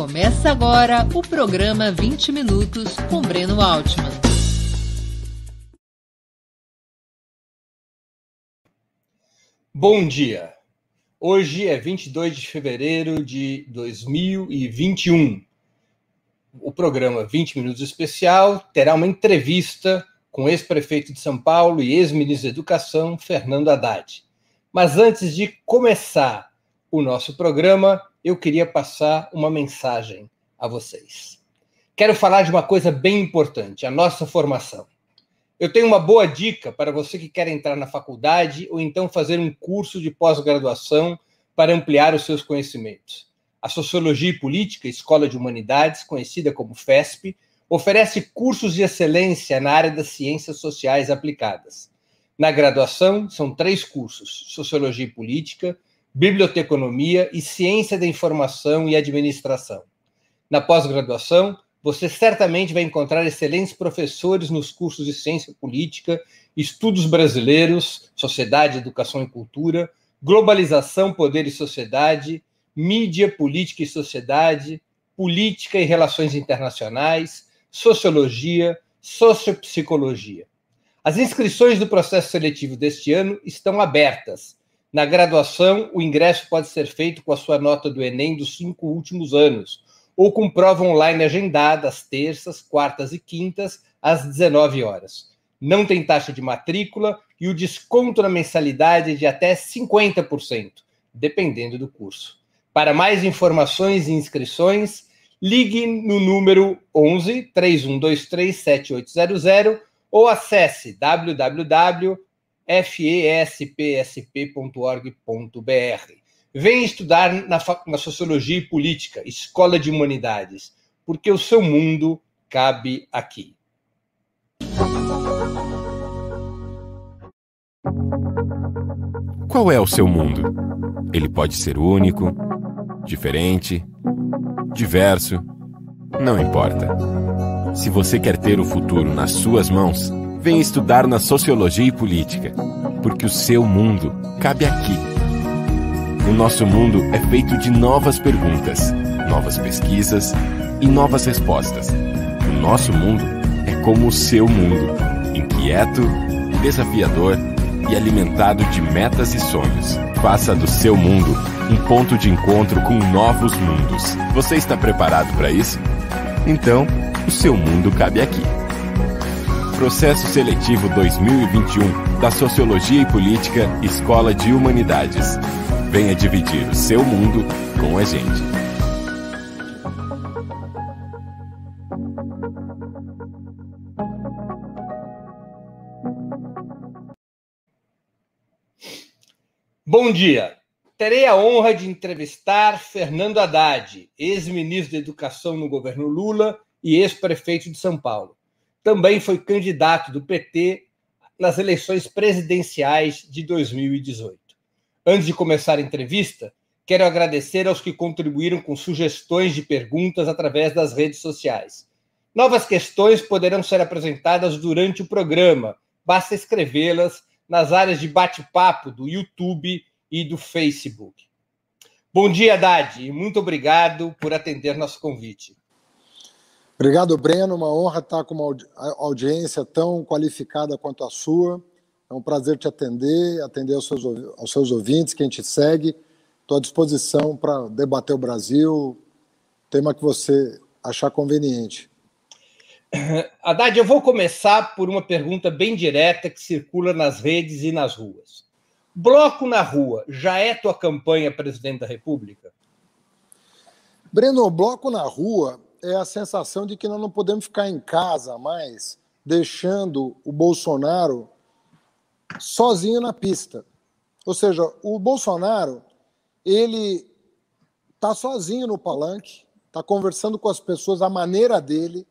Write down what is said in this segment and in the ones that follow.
Começa agora o programa 20 Minutos com Breno Altman. Bom dia. Hoje é 22 de fevereiro de 2021. O programa 20 Minutos Especial terá uma entrevista com o ex-prefeito de São Paulo e ex-ministro da Educação, Fernando Haddad. Mas antes de começar o nosso programa, eu queria passar uma mensagem a vocês. Quero falar de uma coisa bem importante, a nossa formação. Eu tenho uma boa dica para você que quer entrar na faculdade ou então fazer um curso de pós-graduação para ampliar os seus conhecimentos. A Sociologia e Política, Escola de Humanidades, conhecida como FESP, oferece cursos de excelência na área das ciências sociais aplicadas. Na graduação, são três cursos: Sociologia e Política, biblioteconomia e ciência da informação e administração. Na pós-graduação, você certamente vai encontrar excelentes professores nos cursos de ciência política, estudos brasileiros, sociedade, educação e cultura, globalização, poder e sociedade, mídia, política e sociedade, política e relações internacionais, sociologia, sociopsicologia. As inscrições do processo seletivo deste ano estão abertas na graduação, o ingresso pode ser feito com a sua nota do Enem dos cinco últimos anos, ou com prova online agendada às terças, quartas e quintas, às 19 horas. Não tem taxa de matrícula e o desconto na mensalidade é de até 50%, dependendo do curso. Para mais informações e inscrições, ligue no número 11 3123 7800 ou acesse www fespsp.org.br. Venha estudar na, na Sociologia e Política, Escola de Humanidades, porque o seu mundo cabe aqui. Qual é o seu mundo? Ele pode ser único, diferente, diverso, não importa. Se você quer ter o futuro nas suas mãos, Vem estudar na Sociologia e Política, porque o seu mundo cabe aqui. O nosso mundo é feito de novas perguntas, novas pesquisas e novas respostas. O nosso mundo é como o seu mundo, inquieto, desafiador e alimentado de metas e sonhos. Faça do seu mundo um ponto de encontro com novos mundos. Você está preparado para isso? Então, o seu mundo cabe aqui. Processo Seletivo 2021 da Sociologia e Política Escola de Humanidades. Venha dividir o seu mundo com a gente. Bom dia. Terei a honra de entrevistar Fernando Haddad, ex-ministro da Educação no governo Lula e ex-prefeito de São Paulo também foi candidato do PT nas eleições presidenciais de 2018. Antes de começar a entrevista, quero agradecer aos que contribuíram com sugestões de perguntas através das redes sociais. Novas questões poderão ser apresentadas durante o programa, basta escrevê-las nas áreas de bate-papo do YouTube e do Facebook. Bom dia, Haddad, e muito obrigado por atender nosso convite. Obrigado, Breno. Uma honra estar com uma audiência tão qualificada quanto a sua. É um prazer te atender, atender aos seus, aos seus ouvintes, quem te segue. Estou à disposição para debater o Brasil, tema que você achar conveniente. Haddad, eu vou começar por uma pergunta bem direta que circula nas redes e nas ruas. Bloco na rua já é tua campanha presidente da República? Breno, bloco na rua é a sensação de que nós não podemos ficar em casa mais, deixando o Bolsonaro sozinho na pista. Ou seja, o Bolsonaro, ele está sozinho no palanque, está conversando com as pessoas à maneira dele,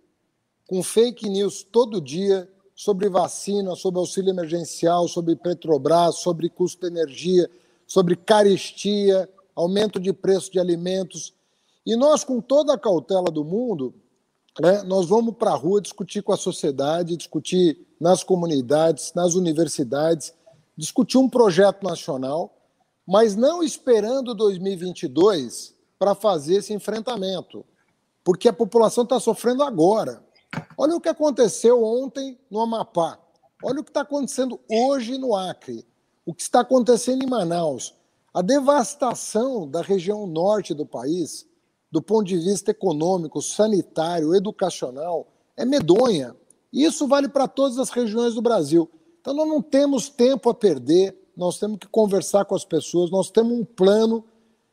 com fake news todo dia sobre vacina, sobre auxílio emergencial, sobre Petrobras, sobre custo de energia, sobre caristia, aumento de preço de alimentos. E nós, com toda a cautela do mundo, né, nós vamos para a rua discutir com a sociedade, discutir nas comunidades, nas universidades, discutir um projeto nacional, mas não esperando 2022 para fazer esse enfrentamento. porque a população está sofrendo agora. Olha o que aconteceu ontem no Amapá. Olha o que está acontecendo hoje no Acre. O que está acontecendo em Manaus. A devastação da região norte do país, do ponto de vista econômico, sanitário, educacional, é medonha. Isso vale para todas as regiões do Brasil. Então, nós não temos tempo a perder, nós temos que conversar com as pessoas, nós temos um plano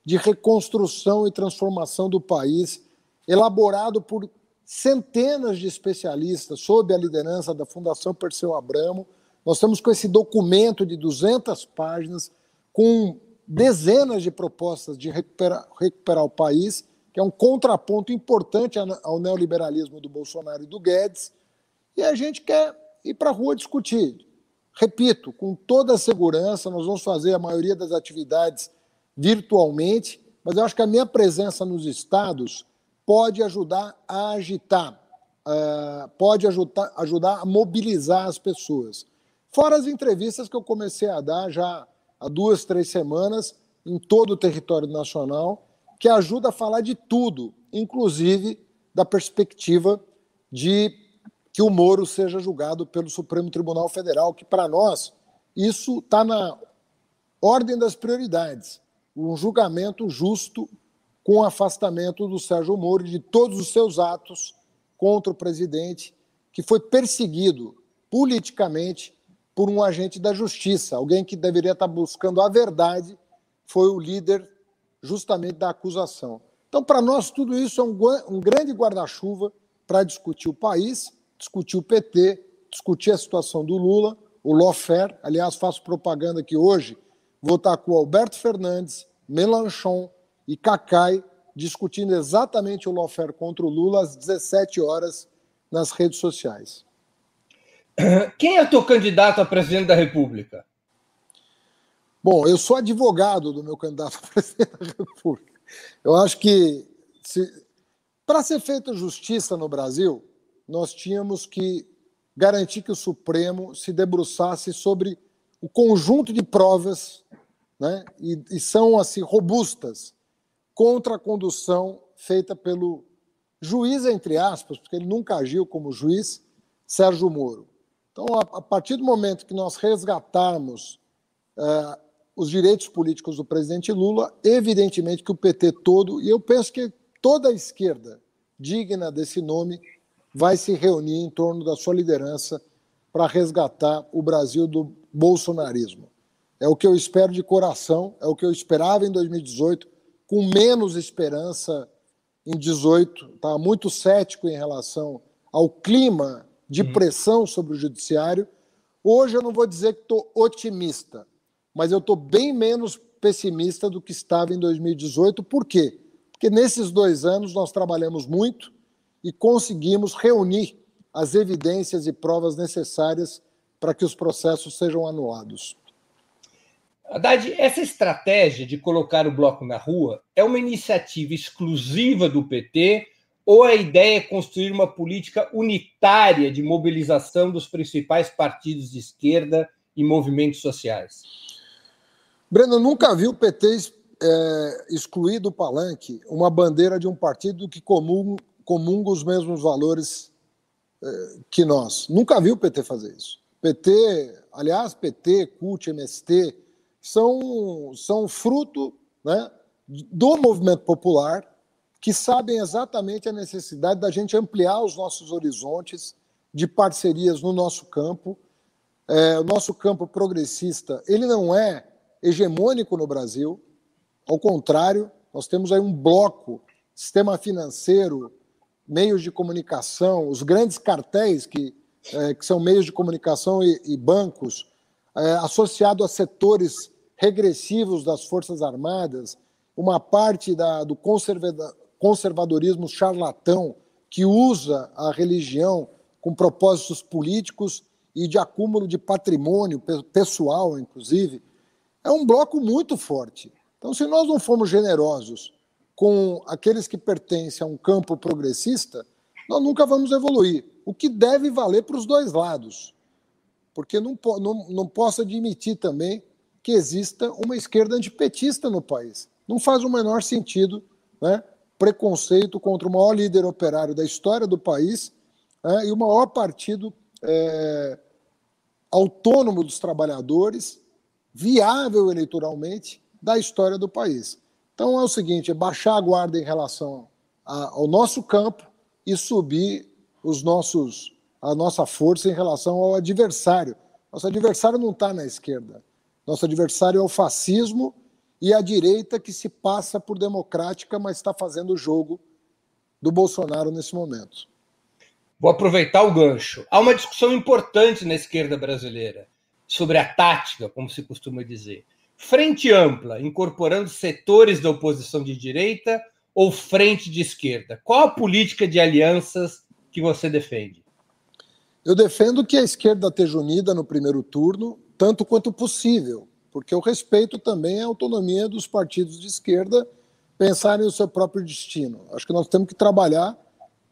de reconstrução e transformação do país, elaborado por centenas de especialistas, sob a liderança da Fundação Perseu Abramo. Nós estamos com esse documento de 200 páginas, com dezenas de propostas de recuperar, recuperar o país, que é um contraponto importante ao neoliberalismo do Bolsonaro e do Guedes, e a gente quer ir para a rua discutir. Repito, com toda a segurança, nós vamos fazer a maioria das atividades virtualmente, mas eu acho que a minha presença nos estados pode ajudar a agitar, uh, pode ajudar, ajudar a mobilizar as pessoas. Fora as entrevistas que eu comecei a dar já há duas, três semanas em todo o território nacional, que ajuda a falar de tudo, inclusive da perspectiva de que o Moro seja julgado pelo Supremo Tribunal Federal, que para nós isso está na ordem das prioridades. Um julgamento justo com afastamento do Sérgio Moro e de todos os seus atos contra o presidente, que foi perseguido politicamente por um agente da justiça, alguém que deveria estar buscando a verdade, foi o líder justamente da acusação. Então, para nós, tudo isso é um, um grande guarda-chuva para discutir o país, discutir o PT, discutir a situação do Lula, o lawfare. Aliás, faço propaganda aqui hoje, vou estar com Alberto Fernandes, Melanchon e Cacai discutindo exatamente o lawfare contra o Lula às 17 horas nas redes sociais. Quem é o teu candidato a presidente da República? Bom, eu sou advogado do meu candidato a presidente da República. Eu acho que para ser feita justiça no Brasil, nós tínhamos que garantir que o Supremo se debruçasse sobre o conjunto de provas, né, e, e são assim robustas contra a condução feita pelo juiz entre aspas, porque ele nunca agiu como juiz, Sérgio Moro. Então, a, a partir do momento que nós resgatarmos uh, os direitos políticos do presidente Lula, evidentemente que o PT todo, e eu penso que toda a esquerda digna desse nome, vai se reunir em torno da sua liderança para resgatar o Brasil do bolsonarismo. É o que eu espero de coração, é o que eu esperava em 2018, com menos esperança em 18, estava muito cético em relação ao clima de uhum. pressão sobre o judiciário. Hoje eu não vou dizer que estou otimista, mas eu estou bem menos pessimista do que estava em 2018. Por quê? Porque nesses dois anos nós trabalhamos muito e conseguimos reunir as evidências e provas necessárias para que os processos sejam anulados. Haddad, essa estratégia de colocar o bloco na rua é uma iniciativa exclusiva do PT ou a ideia é construir uma política unitária de mobilização dos principais partidos de esquerda e movimentos sociais? Breno, nunca vi o PT é, excluir do palanque uma bandeira de um partido que comunga, comunga os mesmos valores é, que nós. Nunca vi o PT fazer isso. PT, aliás, PT, CUT, MST, são, são fruto né, do movimento popular que sabem exatamente a necessidade da gente ampliar os nossos horizontes de parcerias no nosso campo. É, o nosso campo progressista ele não é hegemônico no Brasil, ao contrário, nós temos aí um bloco, sistema financeiro, meios de comunicação, os grandes cartéis que, é, que são meios de comunicação e, e bancos, é, associado a setores regressivos das Forças Armadas, uma parte da, do conservadorismo charlatão que usa a religião com propósitos políticos e de acúmulo de patrimônio pessoal, inclusive, é um bloco muito forte. Então, se nós não formos generosos com aqueles que pertencem a um campo progressista, nós nunca vamos evoluir. O que deve valer para os dois lados. Porque não, não, não posso admitir também que exista uma esquerda antipetista no país. Não faz o menor sentido né, preconceito contra o maior líder operário da história do país né, e o maior partido é, autônomo dos trabalhadores, viável eleitoralmente, da história do país. Então é o seguinte: é baixar a guarda em relação a, ao nosso campo e subir os nossos, a nossa força em relação ao adversário. Nosso adversário não está na esquerda. Nosso adversário é o fascismo e a direita que se passa por democrática, mas está fazendo o jogo do Bolsonaro nesse momento. Vou aproveitar o gancho. Há uma discussão importante na esquerda brasileira sobre a tática, como se costuma dizer. Frente ampla, incorporando setores da oposição de direita ou frente de esquerda? Qual a política de alianças que você defende? Eu defendo que a esquerda esteja unida no primeiro turno, tanto quanto possível, porque eu respeito também a autonomia dos partidos de esquerda pensarem o seu próprio destino. Acho que nós temos que trabalhar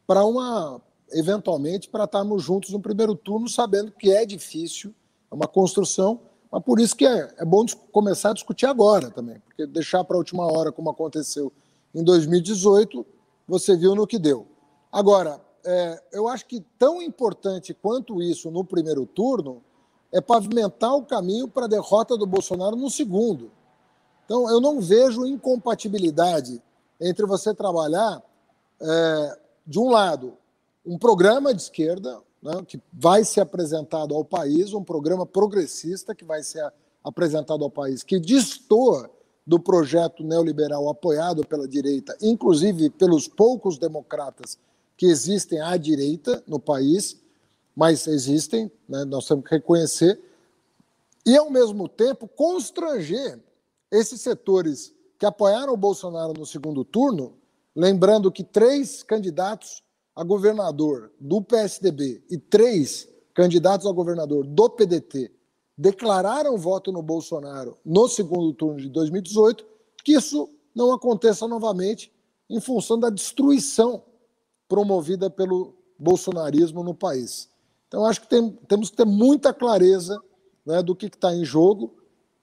para uma, eventualmente, para estarmos juntos no primeiro turno, sabendo que é difícil, é uma construção, mas por isso que é, é bom começar a discutir agora também, porque deixar para a última hora, como aconteceu em 2018, você viu no que deu. Agora, é, eu acho que tão importante quanto isso no primeiro turno é pavimentar o caminho para a derrota do Bolsonaro no segundo. Então, eu não vejo incompatibilidade entre você trabalhar, é, de um lado, um programa de esquerda, né, que vai ser apresentado ao país, um programa progressista que vai ser apresentado ao país, que destoa do projeto neoliberal apoiado pela direita, inclusive pelos poucos democratas que existem à direita no país, mas existem, né, nós temos que reconhecer, e, ao mesmo tempo, constranger esses setores que apoiaram o Bolsonaro no segundo turno, lembrando que três candidatos a governador do PSDB e três candidatos a governador do PDT declararam voto no Bolsonaro no segundo turno de 2018, que isso não aconteça novamente em função da destruição promovida pelo bolsonarismo no país. Então, acho que tem, temos que ter muita clareza né, do que está em jogo,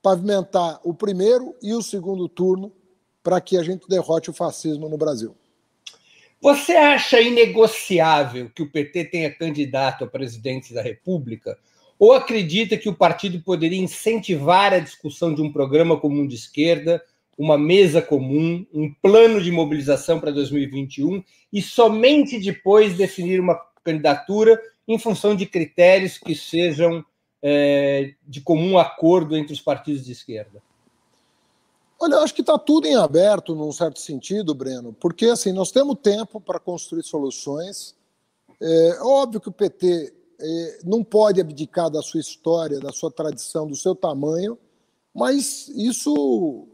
pavimentar o primeiro e o segundo turno para que a gente derrote o fascismo no Brasil. Você acha inegociável que o PT tenha candidato a presidente da República? Ou acredita que o partido poderia incentivar a discussão de um programa comum de esquerda, uma mesa comum, um plano de mobilização para 2021 e somente depois definir uma candidatura em função de critérios que sejam é, de comum acordo entre os partidos de esquerda? Olha, eu acho que está tudo em aberto, num certo sentido, Breno, porque assim nós temos tempo para construir soluções. É óbvio que o PT é, não pode abdicar da sua história, da sua tradição, do seu tamanho, mas isso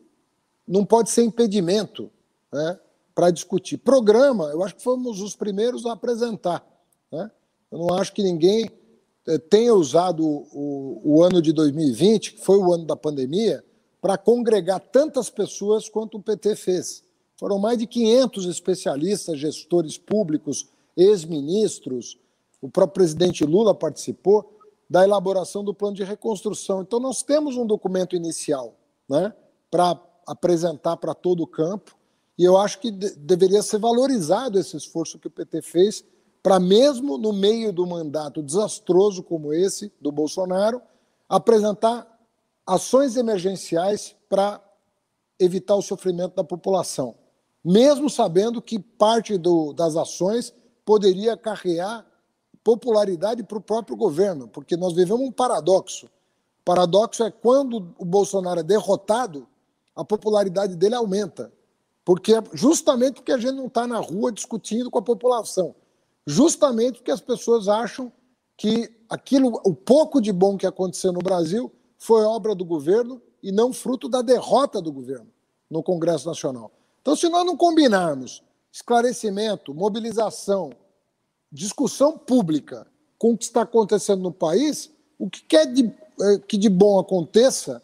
não pode ser impedimento né, para discutir. Programa, eu acho que fomos os primeiros a apresentar. Né? Eu não acho que ninguém eh, tenha usado o, o, ano de 2020, que foi o ano da pandemia, para congregar tantas pessoas quanto o PT fez. Foram mais de 500 especialistas, gestores públicos, ex-ministros, o próprio presidente Lula participou da elaboração do plano de reconstrução. Então, nós temos um documento inicial né, para apresentar para todo o campo, e eu acho que de deveria ser valorizado esse esforço que o PT fez para, mesmo no meio do mandato desastroso como esse do Bolsonaro, apresentar ações emergenciais para evitar o sofrimento da população, mesmo sabendo que parte do, das ações poderia acarrear popularidade para o próprio governo, porque nós vivemos um paradoxo. O paradoxo é quando o Bolsonaro é derrotado, a popularidade dele aumenta. Porque justamente porque a gente não está na rua discutindo com a população justamente porque as pessoas acham que aquilo, o pouco de bom que aconteceu no Brasil foi obra do governo e não fruto da derrota do governo no Congresso Nacional. Então, se nós não combinarmos esclarecimento, mobilização, discussão pública com o que está acontecendo no país, o que quer de, eh, que de bom aconteça,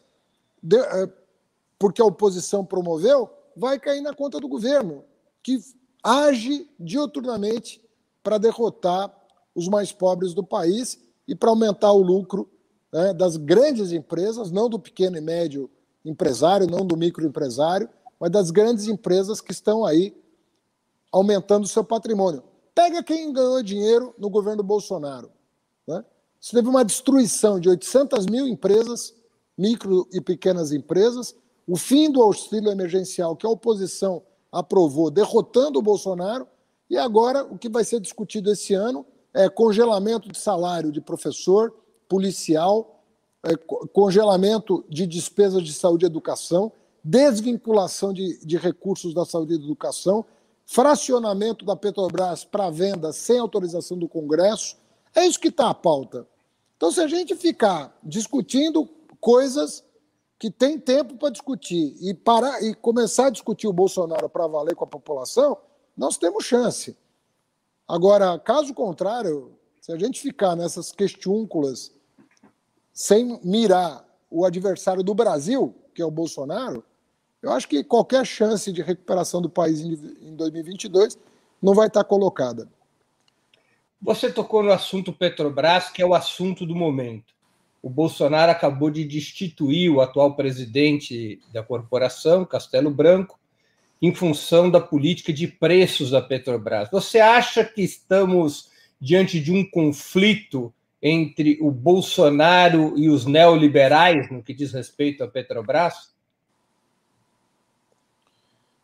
de, é, porque a oposição promoveu, vai cair na conta do governo, que age dioturnamente para derrotar os mais pobres do país e para aumentar o lucro né, das grandes empresas, não do pequeno e médio empresário, não do microempresário, mas das grandes empresas que estão aí aumentando o seu patrimônio. Pega quem ganhou dinheiro no governo Bolsonaro. Né? Você teve uma destruição de 800 mil empresas, micro e pequenas empresas, o fim do auxílio emergencial que a oposição aprovou, derrotando o Bolsonaro, e agora o que vai ser discutido esse ano é congelamento de salário de professor, policial, é, congelamento de despesas de saúde e educação, desvinculação de, de recursos da saúde e educação, fracionamento da Petrobras para venda sem autorização do Congresso. É isso que está a pauta. Então, se a gente ficar discutindo coisas que tem tempo para discutir e parar e começar a discutir o Bolsonaro para valer com a população, nós temos chance. Agora, caso contrário, se a gente ficar nessas questiúnculas sem mirar o adversário do Brasil, que é o Bolsonaro, eu acho que qualquer chance de recuperação do país em 2022 não vai estar colocada. Você tocou no assunto Petrobras, que é o assunto do momento. O Bolsonaro acabou de destituir o atual presidente da corporação, Castelo Branco, em função da política de preços da Petrobras. Você acha que estamos diante de um conflito entre o Bolsonaro e os neoliberais no que diz respeito à Petrobras?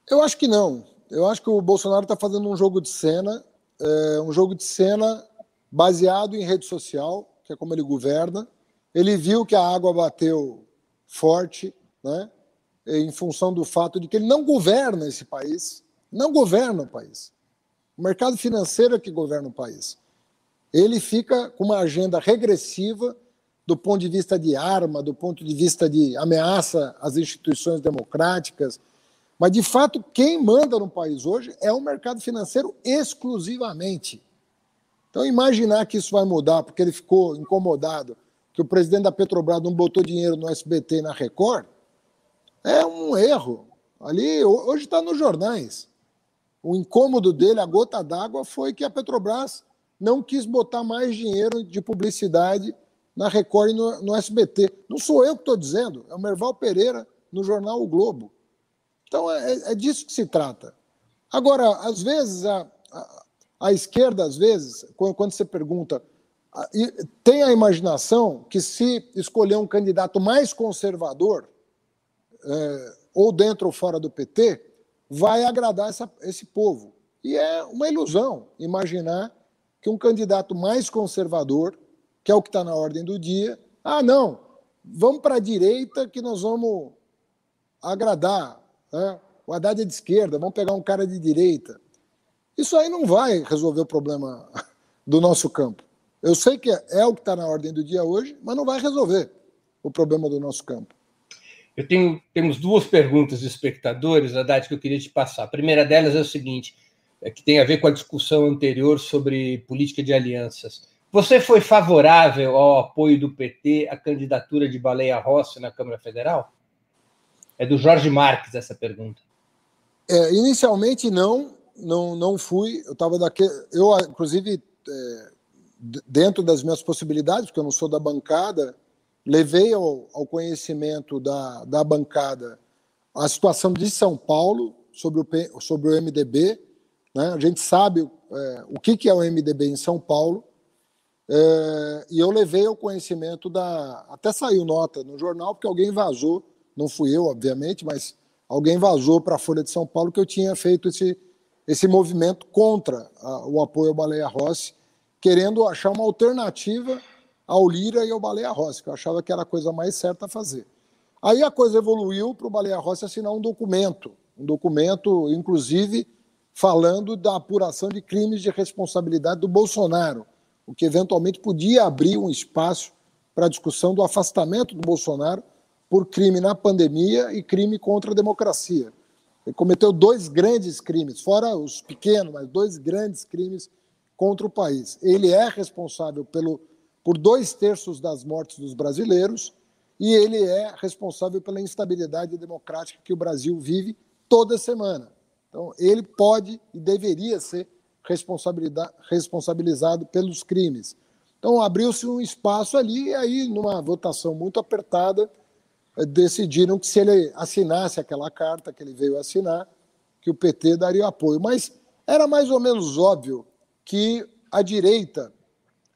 Eu acho que não. Eu acho que o Bolsonaro está fazendo um jogo de cena, é, um jogo de cena baseado em rede social, que é como ele governa. Ele viu que a água bateu forte, né? Em função do fato de que ele não governa esse país, não governa o país. O mercado financeiro é que governa o país. Ele fica com uma agenda regressiva do ponto de vista de arma, do ponto de vista de ameaça às instituições democráticas, mas, de fato, quem manda no país hoje é o mercado financeiro exclusivamente. Então, imaginar que isso vai mudar porque ele ficou incomodado que o presidente da Petrobras não botou dinheiro no SBT e na Record é um erro. Ali, hoje está nos jornais. O incômodo dele, a gota d'água, foi que a Petrobras não quis botar mais dinheiro de publicidade na Record e no, no SBT. Não sou eu que estou dizendo, é o Merval Pereira no jornal O Globo. Então, é, é disso que se trata. Agora, às vezes, a, a, a esquerda, às vezes, quando, quando você pergunta, tem a imaginação que se escolher um candidato mais conservador, é, ou dentro ou fora do PT, vai agradar essa, esse povo. E é uma ilusão imaginar que um candidato mais conservador, que é o que está na ordem do dia, ah, não, vamos para a direita que nós vamos agradar né? O Haddad é de esquerda, vamos pegar um cara de direita. Isso aí não vai resolver o problema do nosso campo. Eu sei que é o que está na ordem do dia hoje, mas não vai resolver o problema do nosso campo. Eu tenho temos duas perguntas de espectadores, Haddad, que eu queria te passar. A primeira delas é o seguinte, que tem a ver com a discussão anterior sobre política de alianças. Você foi favorável ao apoio do PT à candidatura de Baleia Rossi na Câmara Federal? É do Jorge Marques essa pergunta. É, inicialmente não, não, não fui. Eu estava daquele. Eu, inclusive, é, dentro das minhas possibilidades, porque eu não sou da bancada, levei ao, ao conhecimento da, da bancada a situação de São Paulo sobre o, sobre o MDB. Né? A gente sabe é, o que, que é o MDB em São Paulo. É, e eu levei ao conhecimento da. Até saiu nota no jornal, porque alguém vazou não fui eu, obviamente, mas alguém vazou para a Folha de São Paulo que eu tinha feito esse, esse movimento contra a, o apoio ao Baleia Rossi, querendo achar uma alternativa ao Lira e ao Baleia Rossi, que eu achava que era a coisa mais certa a fazer. Aí a coisa evoluiu para o Baleia Rossi assinar um documento, um documento, inclusive, falando da apuração de crimes de responsabilidade do Bolsonaro, o que eventualmente podia abrir um espaço para a discussão do afastamento do Bolsonaro por crime na pandemia e crime contra a democracia. Ele cometeu dois grandes crimes, fora os pequenos, mas dois grandes crimes contra o país. Ele é responsável pelo, por dois terços das mortes dos brasileiros e ele é responsável pela instabilidade democrática que o Brasil vive toda semana. Então, ele pode e deveria ser responsabilizado pelos crimes. Então, abriu-se um espaço ali, e aí, numa votação muito apertada, decidiram que se ele assinasse aquela carta que ele veio assinar, que o PT daria apoio. Mas Era mais ou menos óbvio que a direita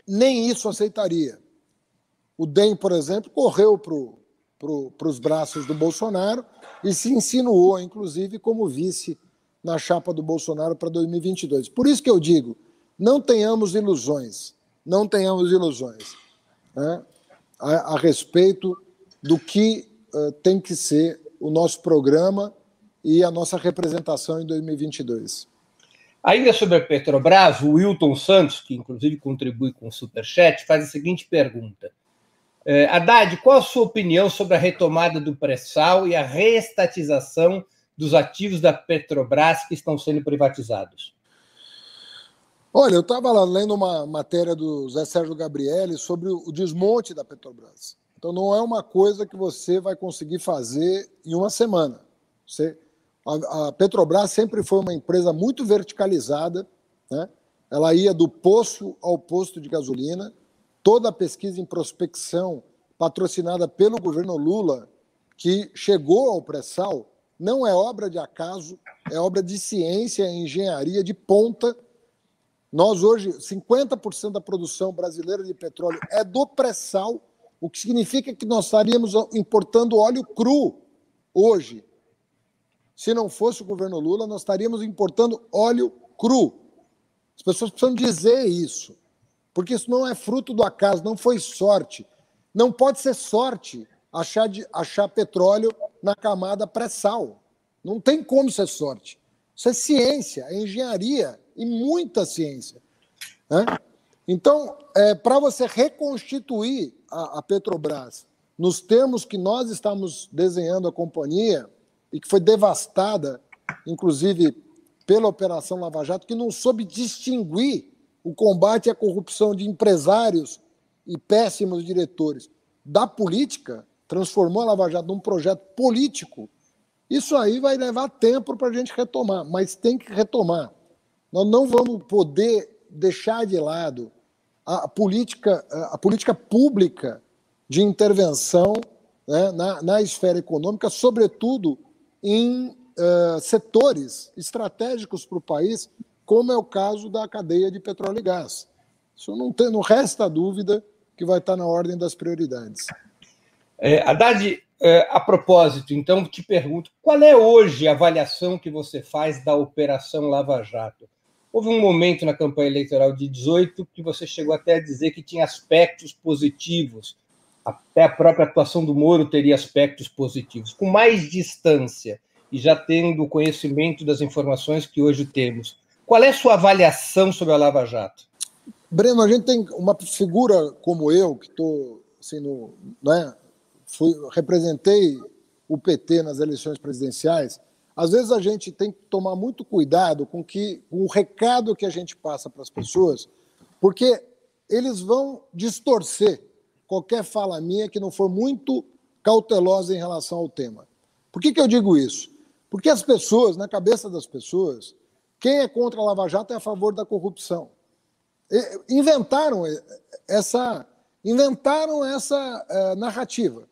nem isso aceitaria. O DEM, por exemplo, correu para os braços do Bolsonaro e se insinuou, inclusive, como vice na chapa do Bolsonaro para 2022. Por isso que eu digo, não tenhamos ilusões, não tenhamos ilusões né, a, a, respeito do que uh, tem que ser o nosso programa e a nossa representação em 2022. Ainda sobre a Petrobras, o Wilton Santos, que inclusive contribui com o Superchat, faz a seguinte pergunta. É, Haddad, qual a sua opinião sobre a retomada do pré-sal e a reestatização dos ativos da Petrobras que estão sendo privatizados? Olha, eu estava lendo uma matéria do Zé Sérgio Gabriele sobre o desmonte da Petrobras. Então, não é uma coisa que você vai conseguir fazer em uma semana. Você, a, a Petrobras sempre foi uma empresa muito verticalizada, né? ela ia do poço ao posto de gasolina. Toda a pesquisa em prospecção patrocinada pelo governo Lula, que chegou ao pré-sal, não é obra de acaso, é obra de ciência e engenharia de ponta nós hoje, 50% da produção brasileira de petróleo é do pré-sal, o que significa que nós estaríamos importando óleo cru hoje. Se não fosse o governo Lula, nós estaríamos importando óleo cru. As pessoas precisam dizer isso, porque isso não é fruto do acaso, não foi sorte. Não pode ser sorte achar, de, achar petróleo na camada pré-sal. Não tem como ser sorte. Isso é ciência, é engenharia e muita ciência. Né? Então, é, para você reconstituir a, a, Petrobras nos termos que nós estamos desenhando a companhia, e que foi devastada, inclusive pela Operação Lava Jato, que não soube distinguir o combate à corrupção de empresários e péssimos diretores da política, transformou a Lava Jato num projeto político. Isso aí vai levar tempo para a gente retomar, mas tem que retomar. Nós não vamos poder deixar de lado a política, a política pública de intervenção né, na, na, esfera econômica, sobretudo em uh, setores estratégicos para o país, como é o caso da cadeia de petróleo e gás. Isso não, tem, não resta dúvida que vai estar na ordem das prioridades. É, Haddad, é, a propósito, então, te pergunto, qual é hoje a avaliação que você faz da Operação Lava Jato? Houve um momento na campanha eleitoral de 18 que você chegou até a dizer que tinha aspectos positivos, até a própria atuação do Moro teria aspectos positivos. Com mais distância e já tendo conhecimento das informações que hoje temos, qual é a sua avaliação sobre a Lava Jato? Breno, a gente tem uma figura como eu, que estou assim, no, né, fui, representei o PT nas eleições presidenciais, às vezes a gente tem que tomar muito cuidado com, que, com o recado que a gente passa para as pessoas, porque eles vão distorcer qualquer fala minha que não for muito cautelosa em relação ao tema. Por que, que eu digo isso? Porque as pessoas, na cabeça das pessoas, quem é contra a Lava Jato é a favor da corrupção. Inventaram essa, inventaram essa uh, narrativa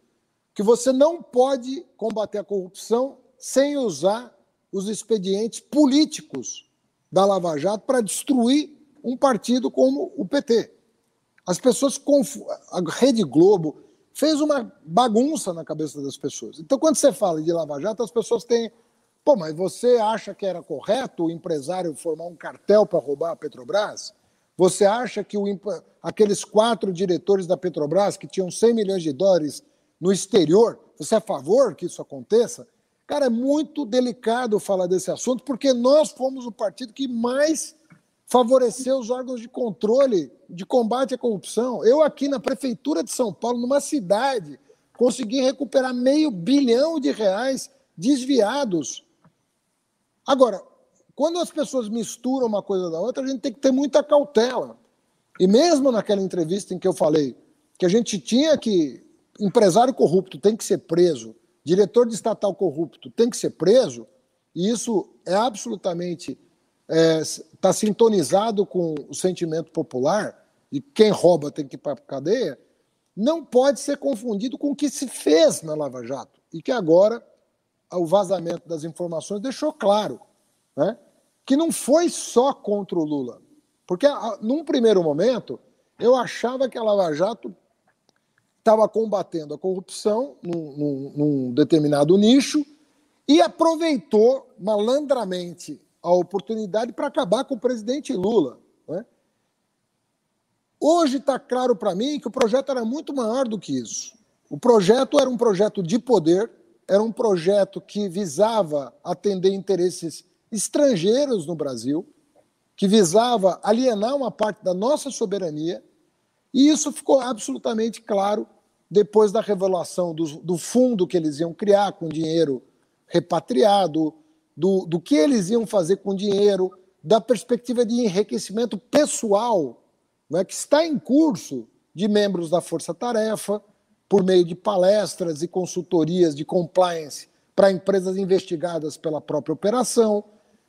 que você não pode combater a corrupção sem usar os expedientes políticos da Lava Jato para destruir um partido como o PT. As pessoas a Rede Globo fez uma bagunça na cabeça das pessoas. Então, quando você fala de Lava Jato, as pessoas têm. Pô, mas você acha que era correto o empresário formar um cartel para roubar a Petrobras? Você acha que o, aqueles quatro diretores da Petrobras que tinham 100 milhões de dólares no exterior, você é a favor que isso aconteça? Cara, é muito delicado falar desse assunto, porque nós fomos o partido que mais favoreceu os órgãos de controle, de combate à corrupção. Eu, aqui na Prefeitura de São Paulo, numa cidade, consegui recuperar meio bilhão de reais desviados. Agora, quando as pessoas misturam uma coisa da outra, a gente tem que ter muita cautela. E mesmo naquela entrevista em que eu falei que a gente tinha que. Empresário corrupto tem que ser preso diretor de estatal corrupto tem que ser preso, e isso é absolutamente está é, sintonizado com o sentimento popular, e quem rouba tem que ir para a cadeia, não pode ser confundido com o que se fez na Lava Jato, e que agora o vazamento das informações deixou claro. Né? que não foi só contra o Lula. Porque, num primeiro momento, eu achava que a Lava Jato estava combatendo a corrupção num, num, num determinado nicho e aproveitou malandramente a oportunidade para acabar com o presidente Lula. Né? Hoje está claro para mim que o projeto era muito maior do que isso. O projeto era um projeto de poder, era um projeto que visava atender interesses estrangeiros no Brasil, que visava alienar uma parte da nossa soberania, e isso ficou absolutamente claro depois da revelação do, do fundo que eles iam criar com dinheiro repatriado, do, do que eles iam fazer com dinheiro, da perspectiva de enriquecimento pessoal né, que está em curso de membros da Força Tarefa, por meio de palestras e consultorias de compliance para empresas investigadas pela própria operação.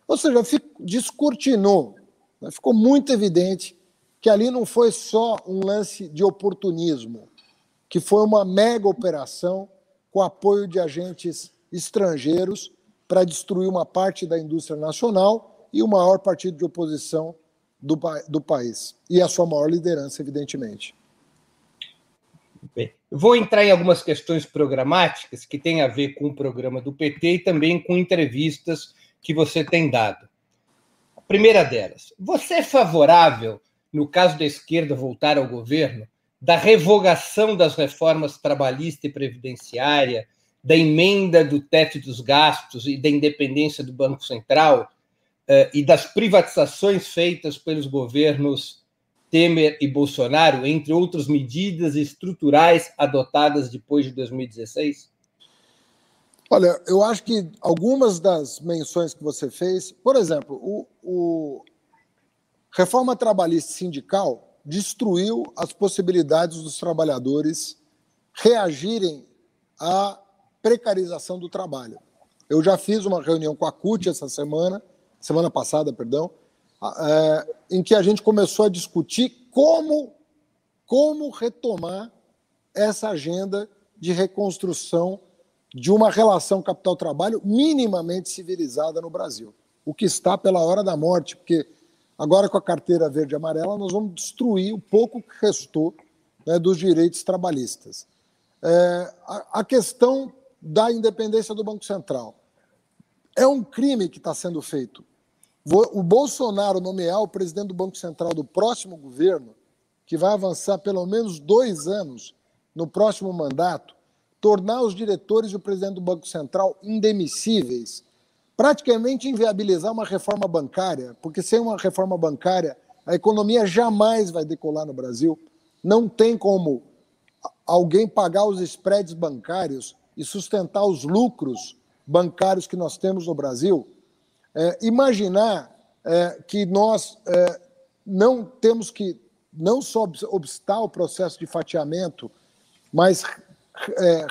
Ou seja, descortinou, né, ficou muito evidente que ali não foi só um lance de oportunismo, que foi uma mega operação com apoio de agentes estrangeiros para destruir uma parte da indústria nacional e o maior partido de oposição do, do país. E a sua maior liderança, evidentemente. Bem, vou entrar em algumas questões programáticas que têm a ver com o programa do PT e também com entrevistas que você tem dado. A primeira delas, você é favorável, no caso da esquerda voltar ao governo, da revogação das reformas trabalhista e previdenciária, da emenda do teto dos gastos e da independência do Banco Central eh, e das privatizações feitas pelos governos Temer e Bolsonaro, entre outras medidas estruturais adotadas depois de 2016? Olha, eu acho que algumas das menções que você fez, por exemplo, o, o reforma trabalhista sindical destruiu as possibilidades dos trabalhadores reagirem à precarização do trabalho. Eu já fiz uma reunião com a CUT essa semana, semana passada, perdão, é, em que a gente começou a discutir como, como retomar essa agenda de reconstrução de uma relação capital-trabalho minimamente civilizada no Brasil. O que está pela hora da morte, porque agora com a carteira verde e amarela nós vamos destruir o pouco que restou né, dos direitos trabalhistas. É, a, a questão da independência do Banco Central. É um crime que está sendo feito. O Bolsonaro nomear o presidente do Banco Central do próximo governo, que vai avançar pelo menos dois anos no próximo mandato, tornar os diretores e o presidente do Banco Central indemissíveis, praticamente inviabilizar uma reforma bancária, porque sem uma reforma bancária a economia jamais vai decolar no Brasil. Não tem como alguém pagar os spreads bancários e sustentar os lucros bancários que nós temos no Brasil, é, imaginar é, que nós é, não temos que não só obstar o processo de fatiamento, mas é,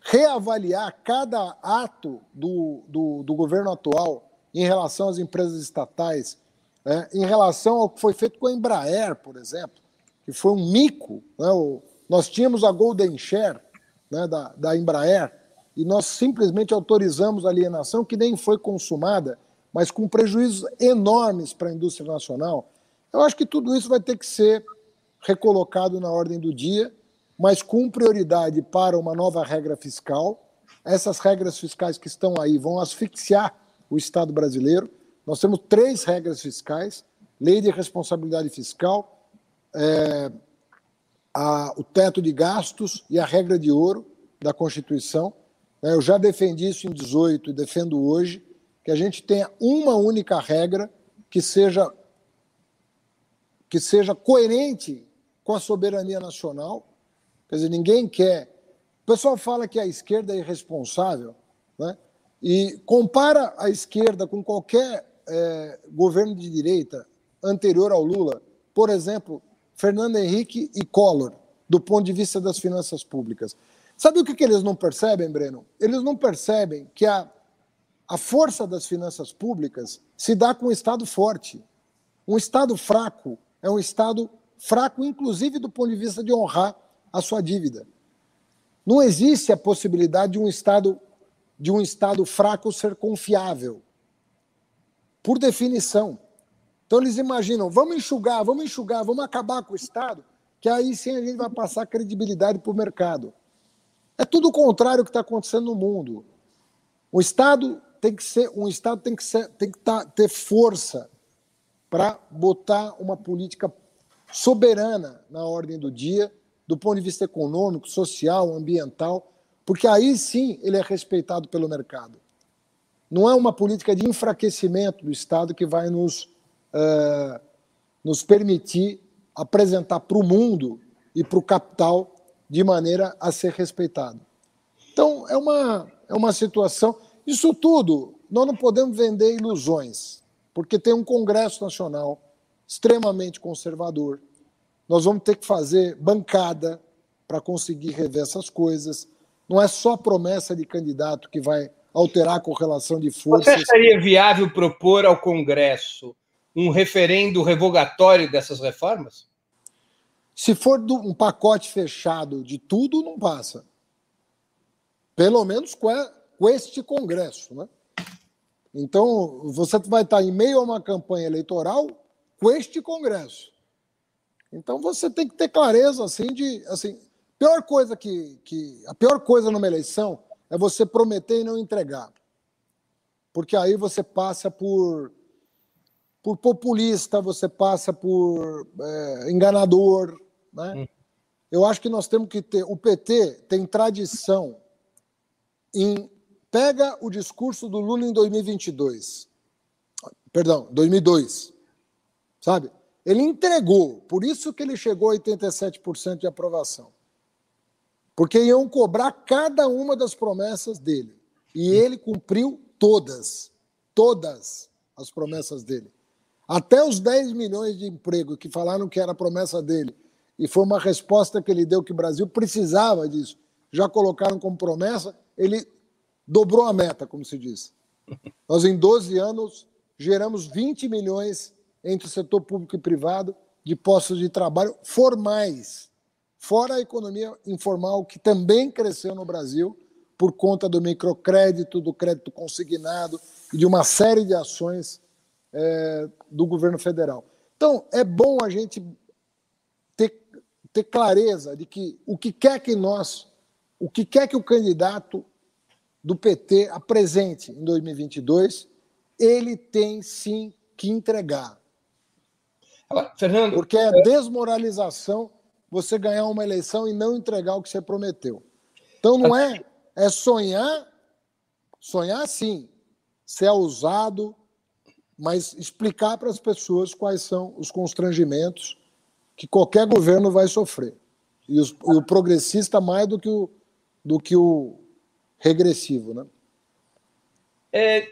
reavaliar cada ato do, do, do, governo atual em relação às empresas estatais, é, em relação ao que foi feito com a Embraer, por exemplo, que foi um mico. Né? O, nós tínhamos a Golden Share, né, da, da Embraer, e nós simplesmente autorizamos a alienação que nem foi consumada, mas com prejuízos enormes para a indústria nacional. Eu acho que tudo isso vai ter que ser recolocado na ordem do dia, mas com prioridade para uma nova regra fiscal. Essas regras fiscais que estão aí vão asfixiar o Estado brasileiro. Nós temos três regras fiscais: lei de responsabilidade fiscal, é, a, o teto de gastos e a regra de ouro da Constituição. Né? Eu já defendi isso em 18 e defendo hoje, que a gente tenha uma única regra que seja, que seja coerente com a soberania nacional. Quer dizer, ninguém quer. O pessoal fala que a esquerda é irresponsável, né? e compara a esquerda com qualquer é, governo de direita anterior ao Lula. Por exemplo, Fernando Henrique e Collor, do ponto de vista das finanças públicas. Sabe o que, que eles não percebem, Breno? Eles não percebem que a, a força das finanças públicas se dá com um Estado forte. Um Estado fraco é um Estado fraco, inclusive do ponto de vista de honrar a sua dívida. Não existe a possibilidade de um Estado de um Estado fraco ser confiável. por definição. Então eles imaginam, vamos enxugar, vamos enxugar, vamos acabar com o Estado, que aí sim a gente vai passar credibilidade para o mercado. É tudo o contrário que está acontecendo no mundo. O Estado tem que ser, um Estado tem que, ser, tem que tá, ter força para botar uma política soberana na ordem do dia, do ponto de vista econômico, social, ambiental, porque aí sim ele é respeitado pelo mercado. Não é uma política de enfraquecimento do Estado que vai nos, uh, nos permitir apresentar para o mundo e para o capital de maneira a ser respeitado. Então, é uma, é uma situação. Isso tudo, nós não podemos vender ilusões, porque tem um Congresso Nacional extremamente conservador. Nós vamos ter que fazer bancada para conseguir rever essas coisas. Não é só promessa de candidato que vai alterar a correlação de forças. Você seria viável propor ao Congresso um referendo revogatório dessas reformas? Se for um pacote fechado de tudo, não passa. Pelo menos com este Congresso. Né? Então, você vai estar em meio a uma campanha eleitoral com este Congresso. Então você tem que ter clareza assim de assim, pior coisa que, que a pior coisa numa eleição é você prometer e não entregar. Porque aí você passa por por populista, você passa por é, enganador, né? Hum. Eu acho que nós temos que ter. O PT tem tradição em pega o discurso do Lula em 2022, perdão, 2002 sabe? Ele entregou, por isso que ele chegou a 87% de aprovação. Porque iam cobrar cada uma das promessas dele. E ele cumpriu todas, todas as promessas dele. Até os 10 milhões de emprego que falaram que era a promessa dele, e foi uma resposta que ele deu que o Brasil precisava disso, já colocaram como promessa, ele dobrou a meta, como se diz. Nós, em 12 anos, geramos 20 milhões entre o setor público e privado de postos de trabalho formais, fora a economia informal, que também cresceu no Brasil por conta do microcrédito, do crédito consignado e de uma série de ações é, do governo federal. Então, é bom a gente ter, ter clareza de que o que quer que nós, o que quer que o candidato do PT apresente em 2022, ele tem sim que entregar. Fernando. Porque é, é desmoralização você ganhar uma eleição e não entregar o que você prometeu. Então não é, é sonhar, sonhar sim, ser ousado, mas explicar para as pessoas quais são os constrangimentos que qualquer governo vai sofrer. E, os, e o progressista mais do que o, do que o regressivo, né? É,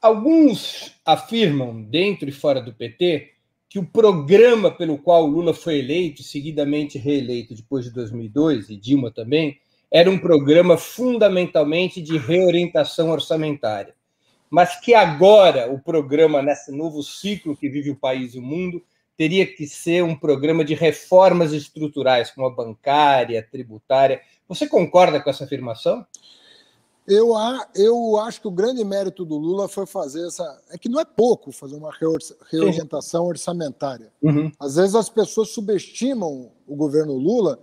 alguns afirmam, dentro e fora do PT, que o programa pelo qual Lula foi eleito, seguidamente reeleito depois de 2002, e Dilma também, era um programa fundamentalmente de reorientação orçamentária. Mas que agora o programa, nesse novo ciclo que vive o país e o mundo, teria que ser um programa de reformas estruturais, como a bancária, a tributária. Você concorda com essa afirmação? Eu, eu acho que o grande mérito do Lula foi fazer essa. É que não é pouco fazer uma reorientação orçamentária. Uhum. Às vezes as pessoas subestimam o governo Lula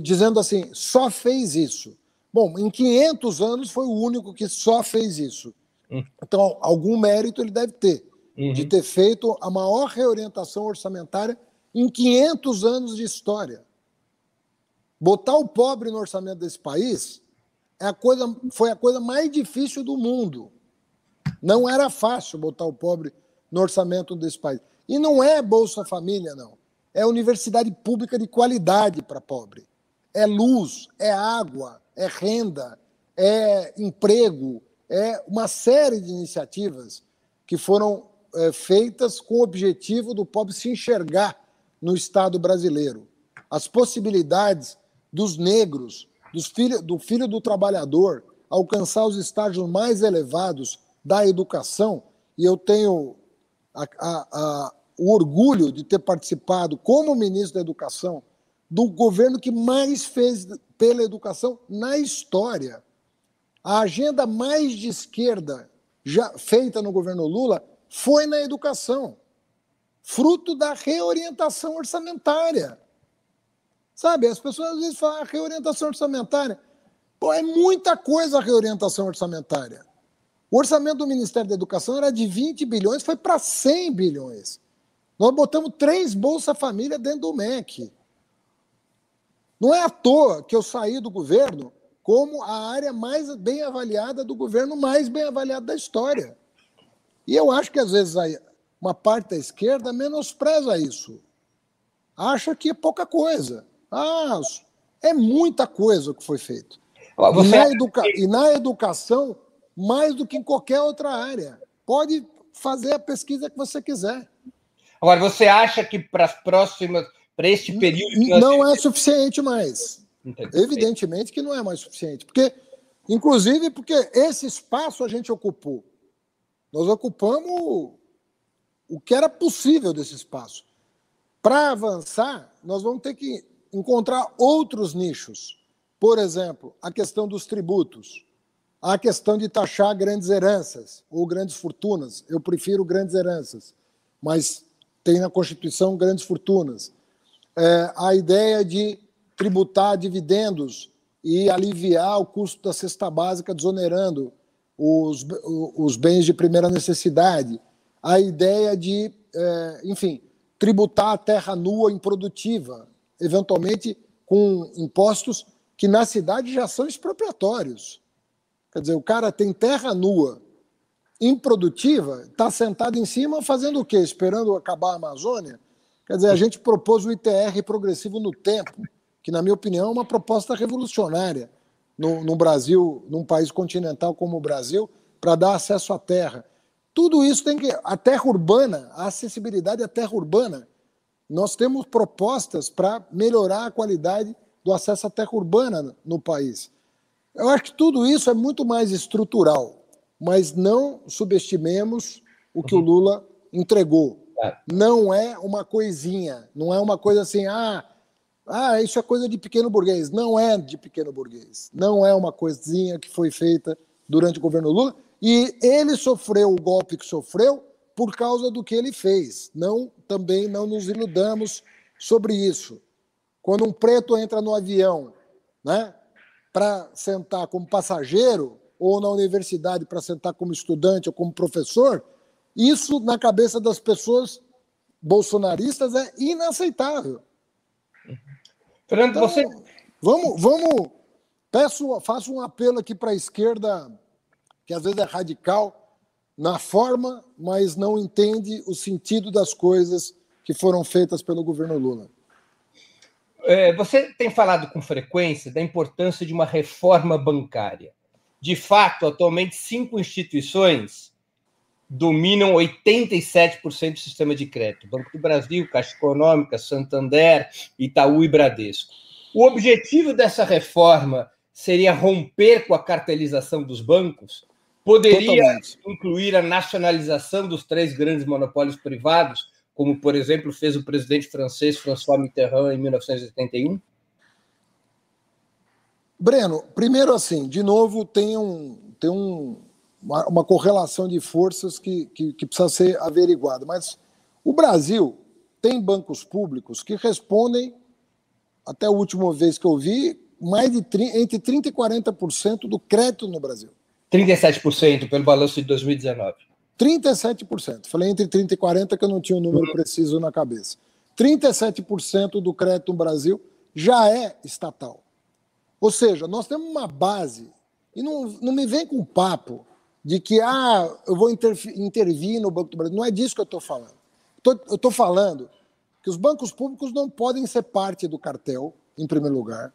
dizendo assim: só fez isso. Bom, em 500 anos foi o único que só fez isso. Uhum. Então, algum mérito ele deve ter uhum. de ter feito a maior reorientação orçamentária em 500 anos de história. Botar o pobre no orçamento desse país é a coisa, foi a coisa mais difícil do mundo. Não era fácil botar o pobre no orçamento desse país. E não é Bolsa Família, não. É universidade pública de qualidade para pobre. É luz, é água, é renda, é emprego, é uma série de iniciativas que foram é, feitas com o objetivo do pobre se enxergar no Estado brasileiro. As possibilidades dos negros dos filho, do filho do trabalhador alcançar os estágios mais elevados da educação, e eu tenho a, a, a, o orgulho de ter participado como ministro da Educação do governo que mais fez pela educação na história. A agenda mais de esquerda já feita no governo Lula foi na educação, fruto da reorientação orçamentária. Sabe, as pessoas às vezes falam ah, reorientação orçamentária. Pô, é muita coisa a reorientação orçamentária. O orçamento do Ministério da Educação era de 20 bilhões, foi para 100 bilhões. Nós botamos três Bolsa Família dentro do MEC. Não é à toa que eu saí do governo como a área mais bem avaliada do governo, mais bem avaliada da história. E eu acho que às vezes uma parte da esquerda menospreza isso. Acha que é pouca coisa. Ah, é muita coisa o que foi feito. E na, educa... e na educação, mais do que em qualquer outra área. Pode fazer a pesquisa que você quiser. Agora, você acha que para as próximas, para este período. Não é suficiente mais. Entendi. Evidentemente que não é mais suficiente. Porque, inclusive, porque esse espaço a gente ocupou. Nós ocupamos o que era possível desse espaço. Para avançar, nós vamos ter que encontrar outros nichos. Por exemplo, a questão dos tributos, a questão de taxar grandes heranças ou grandes fortunas. Eu prefiro grandes heranças, mas tem na Constituição grandes fortunas. É, a ideia de tributar dividendos e aliviar o custo da cesta básica, desonerando os, os bens de primeira necessidade. A ideia de, é, enfim, tributar a terra nua improdutiva, eventualmente com impostos que na cidade já são expropriatórios. Quer dizer, o cara tem terra nua, improdutiva, está sentado em cima fazendo o quê? Esperando acabar a Amazônia? Quer dizer, a gente propôs o ITR progressivo no tempo, que, na minha opinião, é uma proposta revolucionária no, no Brasil, num país continental como o Brasil, para dar acesso à terra. Tudo isso tem que. A terra urbana, a acessibilidade à terra urbana, nós temos propostas para melhorar a qualidade do acesso à terra urbana no país. Eu acho que tudo isso é muito mais estrutural, mas não subestimemos o que uhum. o Lula entregou. É. Não é uma coisinha, não é uma coisa assim, ah, ah, isso é coisa de pequeno burguês. Não é de pequeno burguês. Não é uma coisinha que foi feita durante o governo Lula. E ele sofreu o golpe que sofreu por causa do que ele fez. Não, também não nos iludamos sobre isso. Quando um preto entra no avião, né, para sentar como passageiro, ou na universidade para sentar como estudante ou como professor, isso na cabeça das pessoas bolsonaristas é inaceitável. Fernando, então, você. Vamos, vamos. Peço, faço um apelo aqui para a esquerda, que às vezes é radical na forma, mas não entende o sentido das coisas que foram feitas pelo governo Lula. É, você tem falado com frequência da importância de uma reforma bancária. De fato, atualmente, cinco instituições dominam 87% do sistema de crédito: Banco do Brasil, Caixa Econômica, Santander, Itaú e Bradesco. O objetivo dessa reforma seria romper com a cartelização dos bancos? Poderia Totalmente. incluir a nacionalização dos três grandes monopólios privados como, por exemplo, fez o presidente francês François Mitterrand em 1981? Breno, primeiro assim, de novo, tem, um, tem um, uma, uma correlação de forças que, que, que precisa ser averiguada. Mas o Brasil tem bancos públicos que respondem, até a última vez que eu vi, mais de entre 30% e 40% do crédito no Brasil. 37% pelo balanço de 2019. 37%. Falei entre 30 e 40 que eu não tinha o um número preciso na cabeça. 37% do crédito no Brasil já é estatal. Ou seja, nós temos uma base, e não, não me vem com papo de que ah, eu vou intervir no Banco do Brasil. Não é disso que eu estou falando. Tô, eu estou falando que os bancos públicos não podem ser parte do cartel, em primeiro lugar.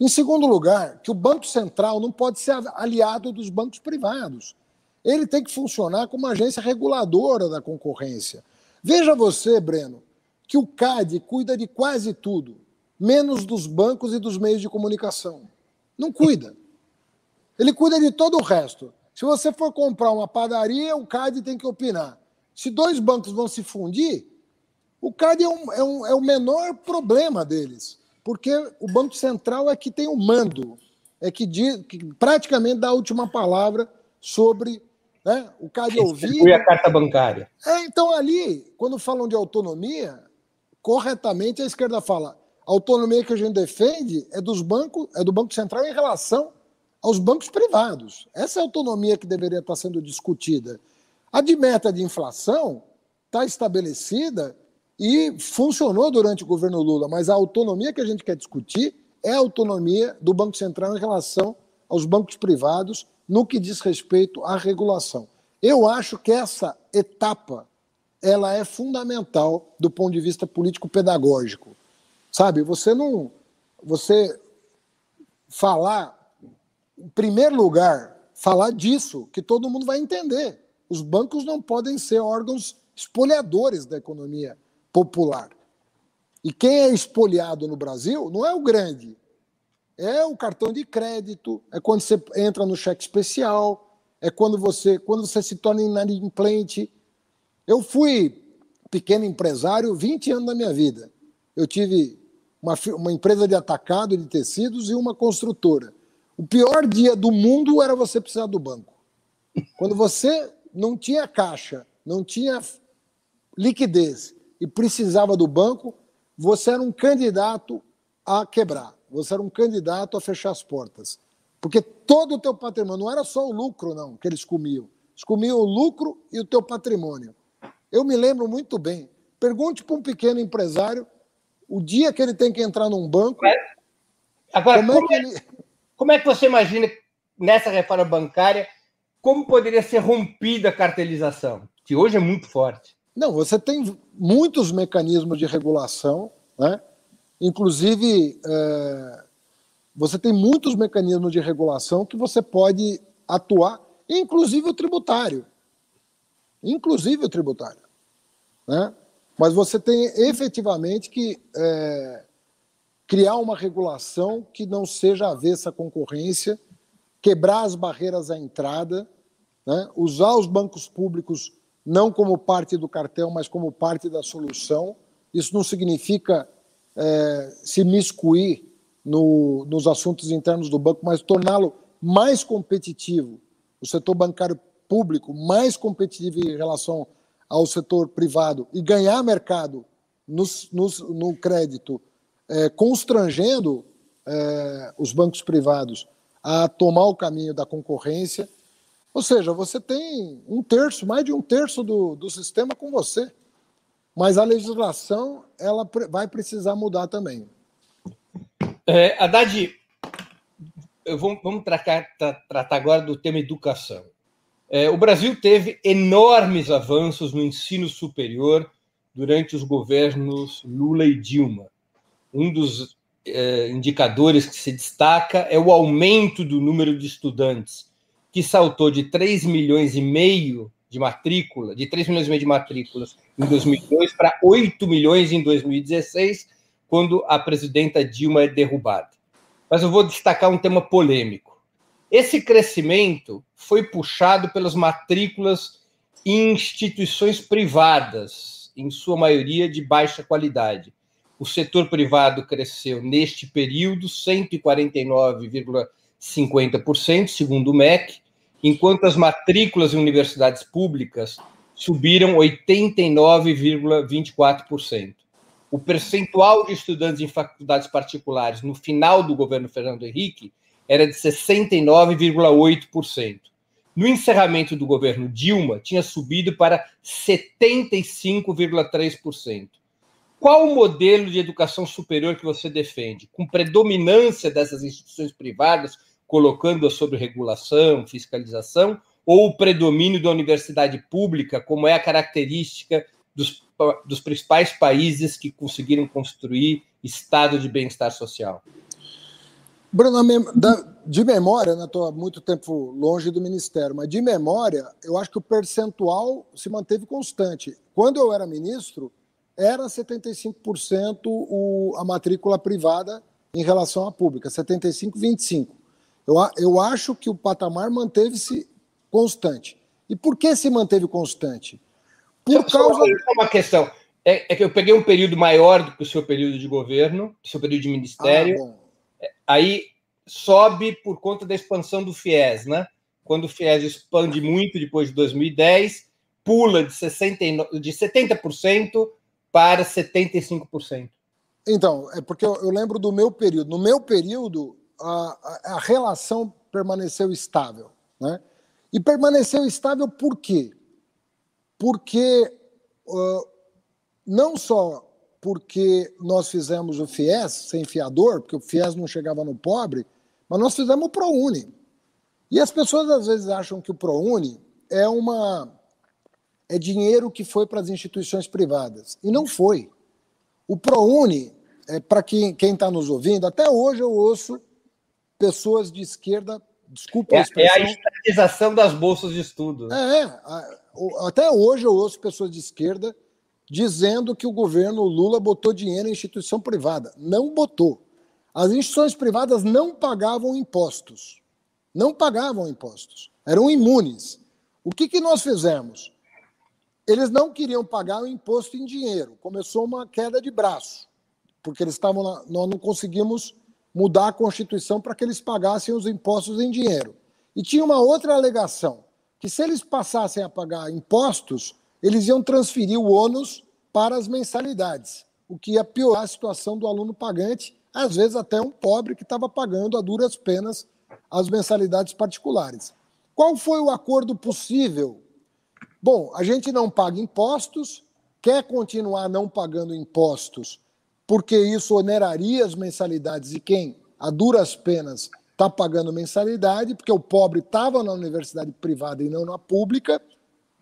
Em segundo lugar, que o Banco Central não pode ser aliado dos bancos privados ele tem que funcionar como agência reguladora da concorrência. Veja você, Breno, que o CAD cuida de quase tudo, menos dos bancos e dos meios de comunicação. Não cuida. Ele cuida de todo o resto. Se você for comprar uma padaria, o CAD tem que opinar. Se dois bancos vão se fundir, o CAD é, um, é, um, é o menor problema deles, porque o Banco Central é que tem o mando, é que, diz, que praticamente dá a última palavra sobre né? o cara de ouvir. Foi a carta bancária. É, então ali, quando falam de autonomia, corretamente a esquerda fala: a autonomia que a gente defende é dos bancos, é do Banco Central em relação aos bancos privados. Essa é a autonomia que deveria estar sendo discutida. A de meta de inflação está estabelecida e funcionou durante o governo Lula, mas a autonomia que a gente quer discutir é a autonomia do Banco Central em relação aos bancos privados no que diz respeito à regulação. Eu acho que essa etapa ela é fundamental do ponto de vista político-pedagógico. Sabe, você não você falar em primeiro lugar, falar disso, que todo mundo vai entender. Os bancos não podem ser órgãos espoliadores da economia popular. E quem é espoliado no Brasil não é o grande, é o cartão de crédito, é quando você entra no cheque especial, é quando você, quando você se torna inadimplente. Eu fui pequeno empresário 20 anos da minha vida. Eu tive uma, uma empresa de atacado de tecidos e uma construtora. O pior dia do mundo era você precisar do banco. Quando você não tinha caixa, não tinha liquidez e precisava do banco, você era um candidato a quebrar. Você era um candidato a fechar as portas. Porque todo o teu patrimônio, não era só o lucro, não, que eles comiam. Eles comiam o lucro e o teu patrimônio. Eu me lembro muito bem. Pergunte para um pequeno empresário o dia que ele tem que entrar num banco. Agora, como, como, é, ele... como é que você imagina nessa reforma bancária como poderia ser rompida a cartelização, que hoje é muito forte? Não, você tem muitos mecanismos de regulação, né? inclusive é, você tem muitos mecanismos de regulação que você pode atuar, inclusive o tributário. Inclusive o tributário. Né? Mas você tem efetivamente que é, criar uma regulação que não seja avessa à concorrência, quebrar as barreiras à entrada, né? usar os bancos públicos não como parte do cartel, mas como parte da solução. Isso não significa é, se miscuir no, nos assuntos internos do banco, mas torná-lo mais competitivo, o setor bancário público mais competitivo em relação ao setor privado e ganhar mercado no, no, crédito, é, constrangendo é, os bancos privados a tomar o caminho da concorrência ou seja, você tem um terço, mais de um terço do, do sistema com você. Mas a legislação ela vai precisar mudar também. É, Haddad, vou, vamos tratar, tratar agora do tema educação. É, o Brasil teve enormes avanços no ensino superior durante os governos Lula e Dilma. Um dos é, indicadores que se destaca é o aumento do número de estudantes que saltou de 3 milhões e meio de matrícula, de 3 milhões e meio de matrículas em 2002 para 8 milhões em 2016, quando a presidenta Dilma é derrubada. Mas eu vou destacar um tema polêmico. Esse crescimento foi puxado pelas matrículas em instituições privadas, em sua maioria de baixa qualidade. O setor privado cresceu neste período 149,5 50%, segundo o MEC, enquanto as matrículas em universidades públicas subiram 89,24%. O percentual de estudantes em faculdades particulares no final do governo Fernando Henrique era de 69,8%. No encerramento do governo Dilma, tinha subido para 75,3%. Qual o modelo de educação superior que você defende? Com predominância dessas instituições privadas colocando-a sob regulação, fiscalização, ou o predomínio da universidade pública, como é a característica dos, dos principais países que conseguiram construir estado de bem-estar social? Bruno, de memória, né, estou há muito tempo longe do Ministério, mas de memória, eu acho que o percentual se manteve constante. Quando eu era ministro, era 75% o, a matrícula privada em relação à pública, 75, 25. Eu, eu acho que o patamar manteve-se constante. E por que se manteve constante? Por só, causa. Só uma questão. É, é, que eu peguei um período maior do que o seu período de governo, o seu período de ministério. Ah, aí sobe por conta da expansão do FIES, né? quando o FIES expande muito depois de 2010, pula de, 69, de 70% para 75%. Então, é porque eu, eu, lembro do meu período. No meu período, a, a, relação permaneceu estável. Né? E permaneceu estável por quê? Porque uh, não só porque nós fizemos o FIES sem fiador, porque o FIES não chegava no pobre, mas nós fizemos o ProUni. E as pessoas às vezes acham que o ProUni é uma é dinheiro que foi para as instituições privadas. E não foi. O ProUni, é, para quem está nos ouvindo, até hoje eu ouço pessoas de esquerda, desculpa é, a expressão. É a estatização das bolsas de estudo. Né? É, até hoje eu ouço pessoas de esquerda dizendo que o governo Lula botou dinheiro em instituição privada. Não botou. As instituições privadas não pagavam impostos. Não pagavam impostos. Eram imunes. O que, que nós fizemos? Eles não queriam pagar o imposto em dinheiro. Começou uma queda de braço, porque eles estavam lá, nós não conseguimos mudar a Constituição para que eles pagassem os impostos em dinheiro. E tinha uma outra alegação, que se eles passassem a pagar impostos, eles iam transferir o ônus para as mensalidades, o que ia piorar a situação do aluno pagante, às vezes até um pobre que estava pagando a duras penas as mensalidades particulares. Qual foi o acordo possível? Bom, a gente não paga impostos, quer continuar não pagando impostos, porque isso oneraria as mensalidades e quem, a duras penas, está pagando mensalidade, porque o pobre estava na universidade privada e não na pública.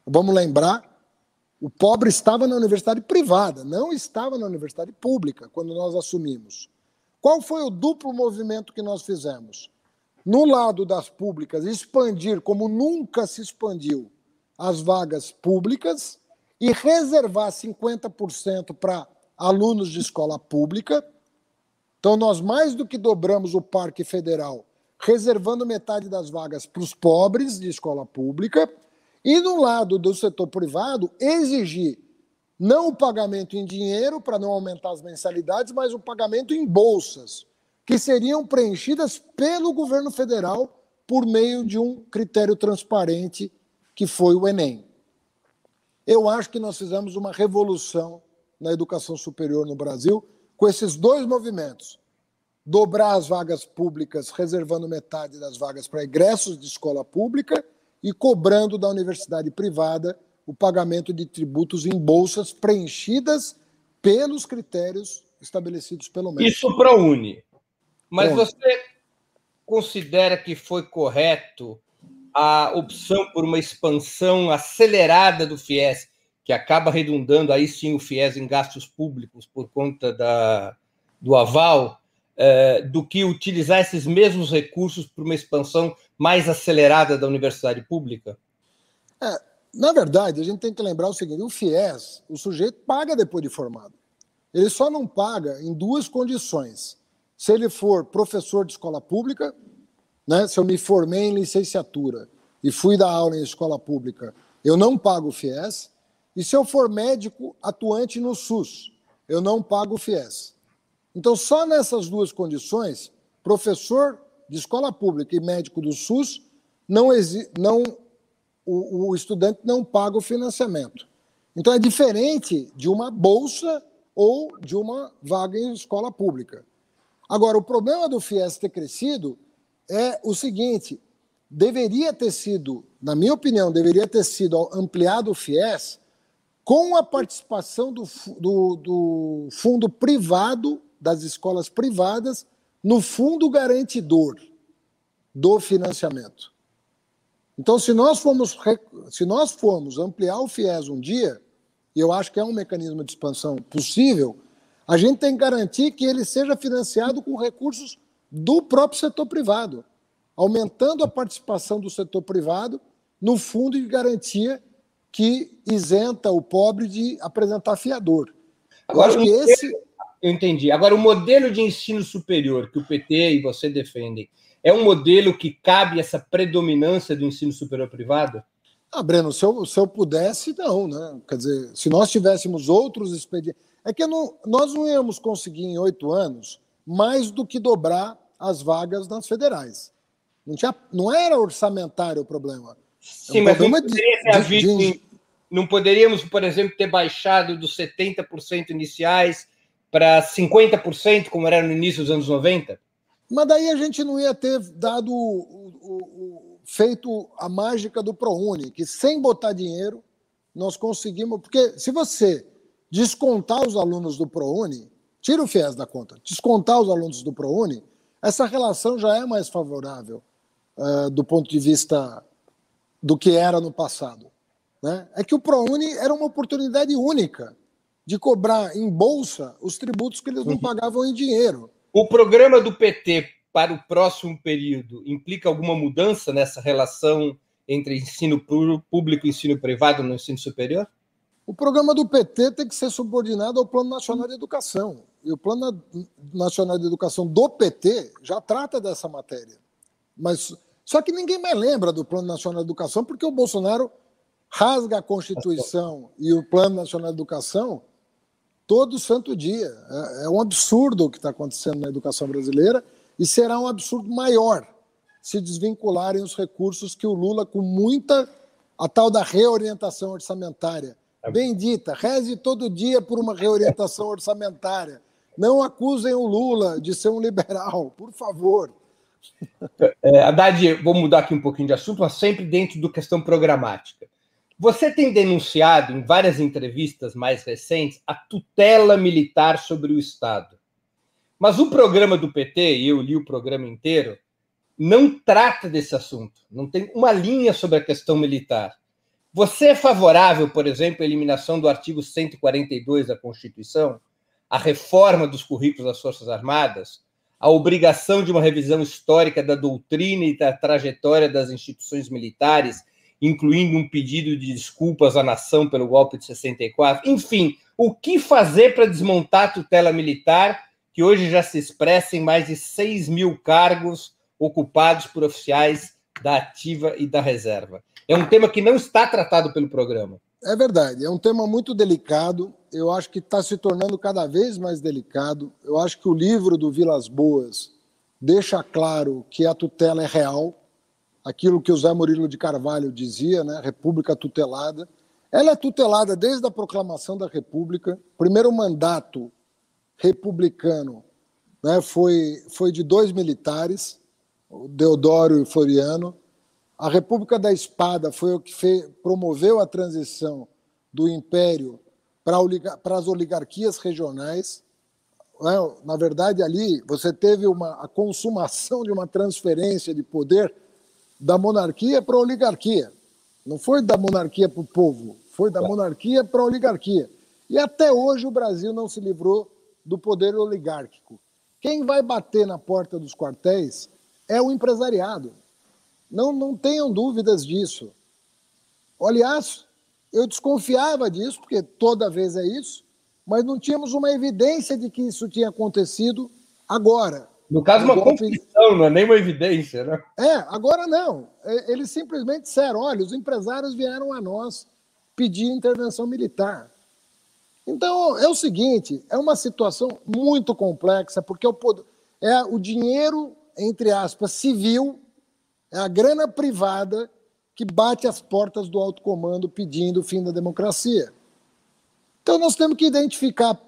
Vamos lembrar, o pobre estava na universidade privada, não estava na universidade pública quando nós assumimos. Qual foi o duplo movimento que nós fizemos? No lado das públicas, expandir como nunca se expandiu as vagas públicas e reservar 50% para alunos de escola pública. Então, nós mais do que dobramos o Parque Federal, reservando metade das vagas para os pobres de escola pública e no lado do setor privado, exigir não o pagamento em dinheiro para não aumentar as mensalidades, mas o pagamento em bolsas, que seriam preenchidas pelo governo federal por meio de um critério transparente que foi o Enem. Eu acho que nós fizemos uma revolução na educação superior no Brasil com esses dois movimentos. Dobrar as vagas públicas, reservando metade das vagas para egressos de escola pública e cobrando da universidade privada o pagamento de tributos em bolsas preenchidas pelos critérios estabelecidos pelo MEC. Isso para a Uni. Mas você considera que foi correto a opção por uma expansão acelerada do FIES, que acaba redundando aí sim o FIES em gastos públicos por conta da, do aval, eh, do que utilizar esses mesmos recursos para uma expansão mais acelerada da universidade pública? É, na verdade, a gente tem que lembrar o seguinte: o FIES, o sujeito paga depois de formado. Ele só não paga em duas condições. Se ele for professor de escola pública, né, se eu me formei em licenciatura e fui dar aula em escola pública, eu não pago o FIES. E se eu for médico atuante no SUS, eu não pago o FIES. Então, só nessas duas condições, professor de escola pública e médico do SUS, não, não o, o estudante não paga o financiamento. Então é diferente de uma bolsa ou de uma vaga em escola pública. Agora, o problema do FIES ter crescido é o seguinte: deveria ter sido, na minha opinião, deveria ter sido ampliado o FIES com a participação do, do, do fundo privado, das escolas privadas, no fundo garantidor do financiamento. Então, se nós formos, se nós formos ampliar o FIES um dia, e eu acho que é um mecanismo de expansão possível, a gente tem que garantir que ele seja financiado com recursos do próprio setor privado, aumentando a participação do setor privado no fundo de garantia que isenta o pobre de apresentar fiador. Agora, eu acho que esse eu entendi. Agora, o modelo de ensino superior que o PT e você defendem é um modelo que cabe essa predominância do ensino superior privado? Ah, Breno, se eu, se eu pudesse, não, né? Quer dizer, se nós tivéssemos outros expedientes. É que não, nós não íamos conseguir em oito anos mais do que dobrar as vagas nas federais. Não, tinha, não era orçamentário o problema. Sim, é um mas não, de, de, de, não poderíamos, por exemplo, ter baixado dos 70% iniciais para 50%, como era no início dos anos 90? Mas daí a gente não ia ter dado o, o, o, feito a mágica do ProUni, que sem botar dinheiro nós conseguimos. Porque se você descontar os alunos do ProUni, tira o FIES da conta, descontar os alunos do ProUni, essa relação já é mais favorável uh, do ponto de vista do que era no passado. Né? É que o ProUni era uma oportunidade única de cobrar em bolsa os tributos que eles não uhum. pagavam em dinheiro. O programa do PT para o próximo período implica alguma mudança nessa relação entre ensino público e ensino privado no ensino superior? O programa do PT tem que ser subordinado ao Plano Nacional de Educação. E o Plano Nacional de Educação do PT já trata dessa matéria. Mas só que ninguém mais lembra do Plano Nacional de Educação porque o Bolsonaro rasga a Constituição e o Plano Nacional de Educação todo santo dia. É, é um absurdo o que está acontecendo na educação brasileira e será um absurdo maior se desvincularem os recursos que o Lula, com muita. a tal da reorientação orçamentária. É. Bendita, reze todo dia por uma reorientação orçamentária. Não acusem o Lula de ser um liberal, por favor. É, Haddad, vou mudar aqui um pouquinho de assunto, mas sempre dentro do questão programática. Você tem denunciado em várias entrevistas mais recentes a tutela militar sobre o Estado. Mas o programa do PT, e eu li o programa inteiro, não trata desse assunto. Não tem uma linha sobre a questão militar. Você é favorável, por exemplo, à eliminação do artigo 142 da Constituição, à reforma dos currículos das Forças Armadas, à obrigação de uma revisão histórica da doutrina e da trajetória das instituições militares incluindo um pedido de desculpas à nação pelo golpe de 64. Enfim, o que fazer para desmontar a tutela militar, que hoje já se expressa em mais de 6 mil cargos ocupados por oficiais da ativa e da reserva? É um tema que não está tratado pelo programa. É verdade, é um tema muito delicado. Eu acho que está se tornando cada vez mais delicado. Eu acho que o livro do Vilas Boas deixa claro que a tutela é real, aquilo que o Zé Murilo de Carvalho dizia, né, República tutelada. Ela é tutelada desde a proclamação da República. O primeiro mandato republicano né, foi, foi de dois militares, o Deodoro e Floriano. A República da Espada foi o que fez, promoveu a transição do Império para, para as oligarquias regionais. Né. Na verdade, ali você teve uma, a consumação de uma transferência de poder da monarquia para a oligarquia. Não foi da monarquia para o povo, foi da monarquia para a oligarquia. E até hoje o Brasil não se livrou do poder oligárquico. Quem vai bater na porta dos quartéis é o empresariado. Não, não tenham dúvidas disso. Aliás, eu desconfiava disso, porque toda vez é isso, mas não tínhamos uma evidência de que isso tinha acontecido agora. No caso, uma confissão, não é nem uma evidência, né? É, agora não. É, eles simplesmente disseram: olha, os empresários vieram a nós pedir intervenção militar. Então, é o seguinte: é uma situação muito complexa, porque o, é o dinheiro, entre aspas, civil, é a grana privada que bate as portas do alto comando pedindo o fim da democracia. Então, nós temos que identificar,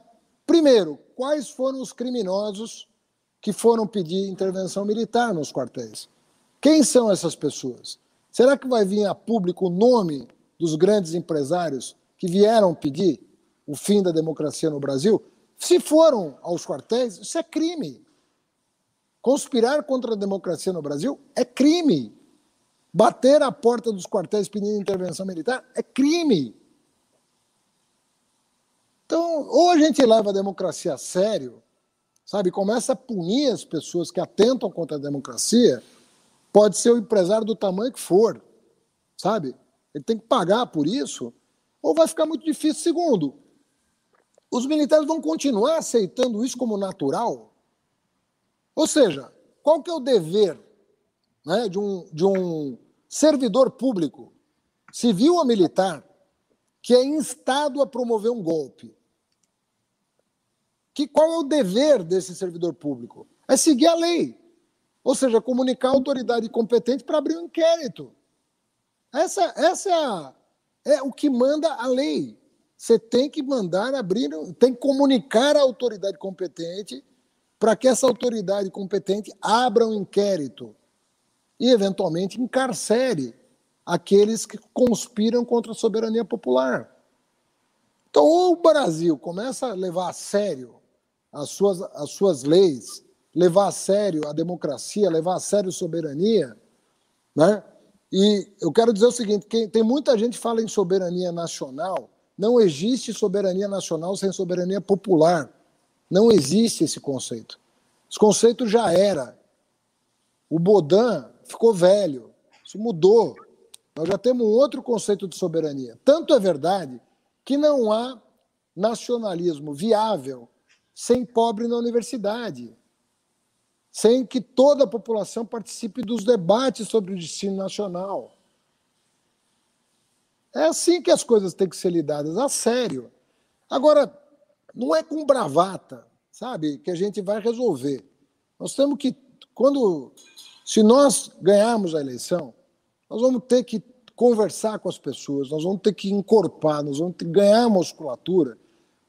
primeiro, quais foram os criminosos que foram pedir intervenção militar nos quartéis. Quem são essas pessoas? Será que vai vir a público o nome dos grandes empresários que vieram pedir o fim da democracia no Brasil? Se foram aos quartéis, isso é crime. Conspirar contra a democracia no Brasil é crime. Bater a porta dos quartéis pedindo intervenção militar é crime. Então, ou a gente leva a democracia a sério, sabe? Começa a punir as pessoas que atentam contra a democracia, pode ser o empresário do tamanho que for, sabe? Ele tem que pagar por isso, ou vai ficar muito difícil. Segundo, os militares vão continuar aceitando isso como natural? Ou seja, qual que é o dever né, de, um, de um servidor público, civil ou militar, que é instado a promover um golpe? que qual é o dever desse servidor público? É seguir a lei. Ou seja, comunicar a autoridade competente para abrir um inquérito. Essa, essa é, a, é o que manda a lei. Você tem que mandar abrir, tem que comunicar à autoridade competente para que essa autoridade competente abra um inquérito e, eventualmente, encarcere aqueles que conspiram contra a soberania popular. Então, ou o Brasil começa a levar a sério as suas, as suas leis, levar a sério a democracia, levar a sério a soberania, né? E eu quero dizer o seguinte: que tem muita gente que fala em soberania nacional. Não existe soberania nacional sem soberania popular. Não existe esse conceito. Esse conceito já era. O Bodan ficou velho. Isso mudou. Nós já temos outro conceito de soberania. Tanto é verdade que não há nacionalismo viável sem pobre na universidade sem que toda a população participe dos debates sobre o destino nacional. É assim que as coisas têm que ser lidadas, a sério. Agora, não é com bravata, sabe, que a gente vai resolver. Nós temos que, quando, se nós ganharmos a eleição, nós vamos ter que conversar com as pessoas, nós vamos ter que encorpar, nós vamos ter que ganhar musculatura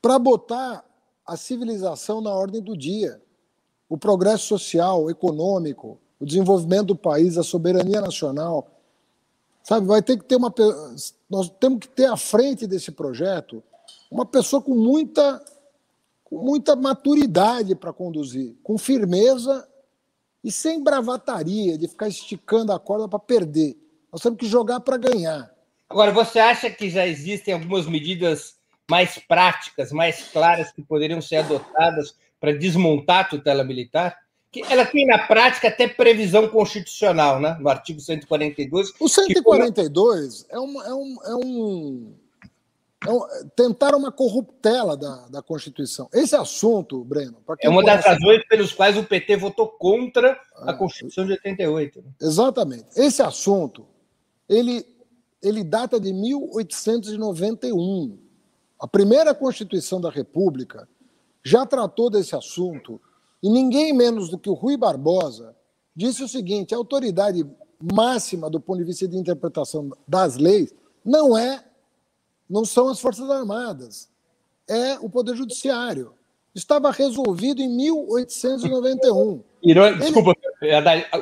para botar a civilização na ordem do dia o progresso social, econômico, o desenvolvimento do país, a soberania nacional. Sabe, vai ter que ter uma. Nós temos que ter à frente desse projeto uma pessoa com muita, com muita maturidade para conduzir, com firmeza e sem bravataria de ficar esticando a corda para perder. Nós temos que jogar para ganhar. Agora, você acha que já existem algumas medidas mais práticas, mais claras que poderiam ser adotadas para desmontar a tutela militar, que ela tem na prática até previsão constitucional, né? no artigo 142. O 142 que... é, um, é, um, é, um, é um. tentar uma corruptela da, da Constituição. Esse assunto, Breno. É uma das razões pelos quais o PT votou contra a ah, Constituição de 88. Né? Exatamente. Esse assunto ele, ele data de 1891. A primeira Constituição da República já tratou desse assunto e ninguém menos do que o Rui Barbosa disse o seguinte: a autoridade máxima do ponto de vista de interpretação das leis não é não são as Forças Armadas, é o Poder Judiciário. Estava resolvido em 1891. Iron... Ele... Desculpa,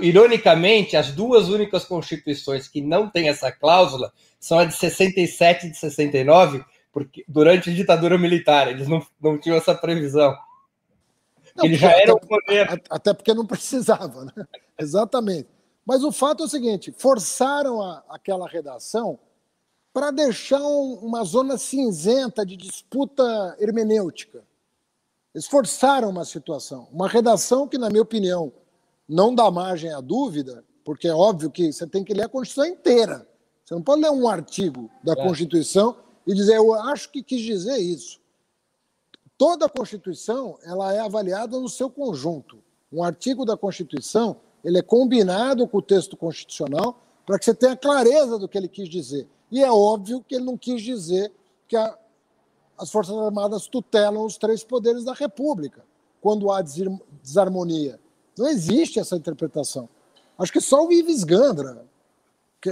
ironicamente, as duas únicas constituições que não têm essa cláusula são a de 67 e de 69, porque durante a ditadura militar eles não, não tinham essa previsão. Não, eles já eram poder. Até porque não precisava, né? Exatamente. Mas o fato é o seguinte: forçaram a, aquela redação para deixar um, uma zona cinzenta de disputa hermenêutica. Eles forçaram uma situação, uma redação que, na minha opinião, não dá margem à dúvida, porque é óbvio que você tem que ler a Constituição inteira. Você não pode ler um artigo da é. Constituição e dizer, eu acho que quis dizer isso. Toda a Constituição ela é avaliada no seu conjunto. Um artigo da Constituição ele é combinado com o texto constitucional para que você tenha clareza do que ele quis dizer. E é óbvio que ele não quis dizer que a, as Forças Armadas tutelam os três poderes da República quando há desarmonia. Não existe essa interpretação. Acho que só o Ives Gandra, que,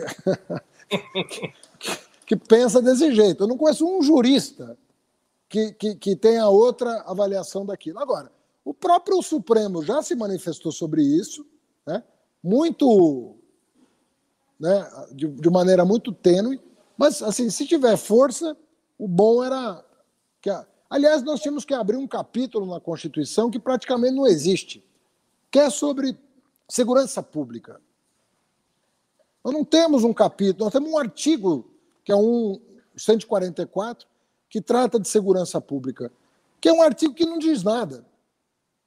que pensa desse jeito. Eu não conheço um jurista que, que, que tenha outra avaliação daquilo. Agora, o próprio Supremo já se manifestou sobre isso, né? muito, né, de, de maneira muito tênue, mas assim, se tiver força, o bom era que, aliás, nós tínhamos que abrir um capítulo na Constituição que praticamente não existe, que é sobre segurança pública. Nós não temos um capítulo, nós temos um artigo que é um 144, que trata de segurança pública, que é um artigo que não diz nada.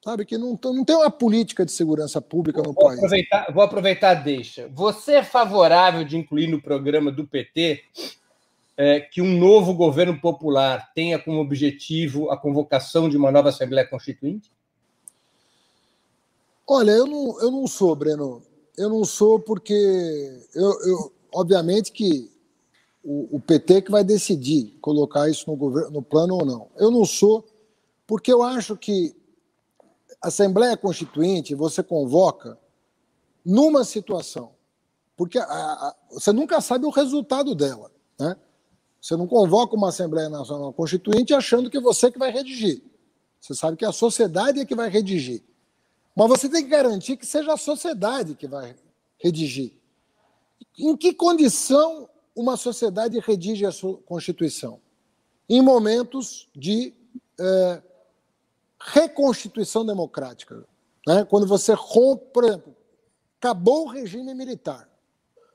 Sabe, que não, não tem uma política de segurança pública no vou país. Aproveitar, vou aproveitar, deixa. Você é favorável de incluir no programa do PT é, que um novo governo popular tenha como objetivo a convocação de uma nova Assembleia Constituinte? Olha, eu não, eu não sou, Breno. Eu não sou porque, eu, eu obviamente que o, o, PT que vai decidir colocar isso no, governo, no plano ou não. Eu não sou, porque eu acho que Assembleia Constituinte você convoca numa situação, porque a, a, você nunca sabe o resultado dela, né? Você não convoca uma Assembleia Nacional Constituinte achando que você que vai redigir. Você sabe que a sociedade é que vai redigir. Mas você tem que garantir que seja a sociedade que vai redigir. Em que condição uma sociedade redige a sua Constituição? Em momentos de é, reconstituição democrática. Né? Quando você rompe, por exemplo, acabou o regime militar,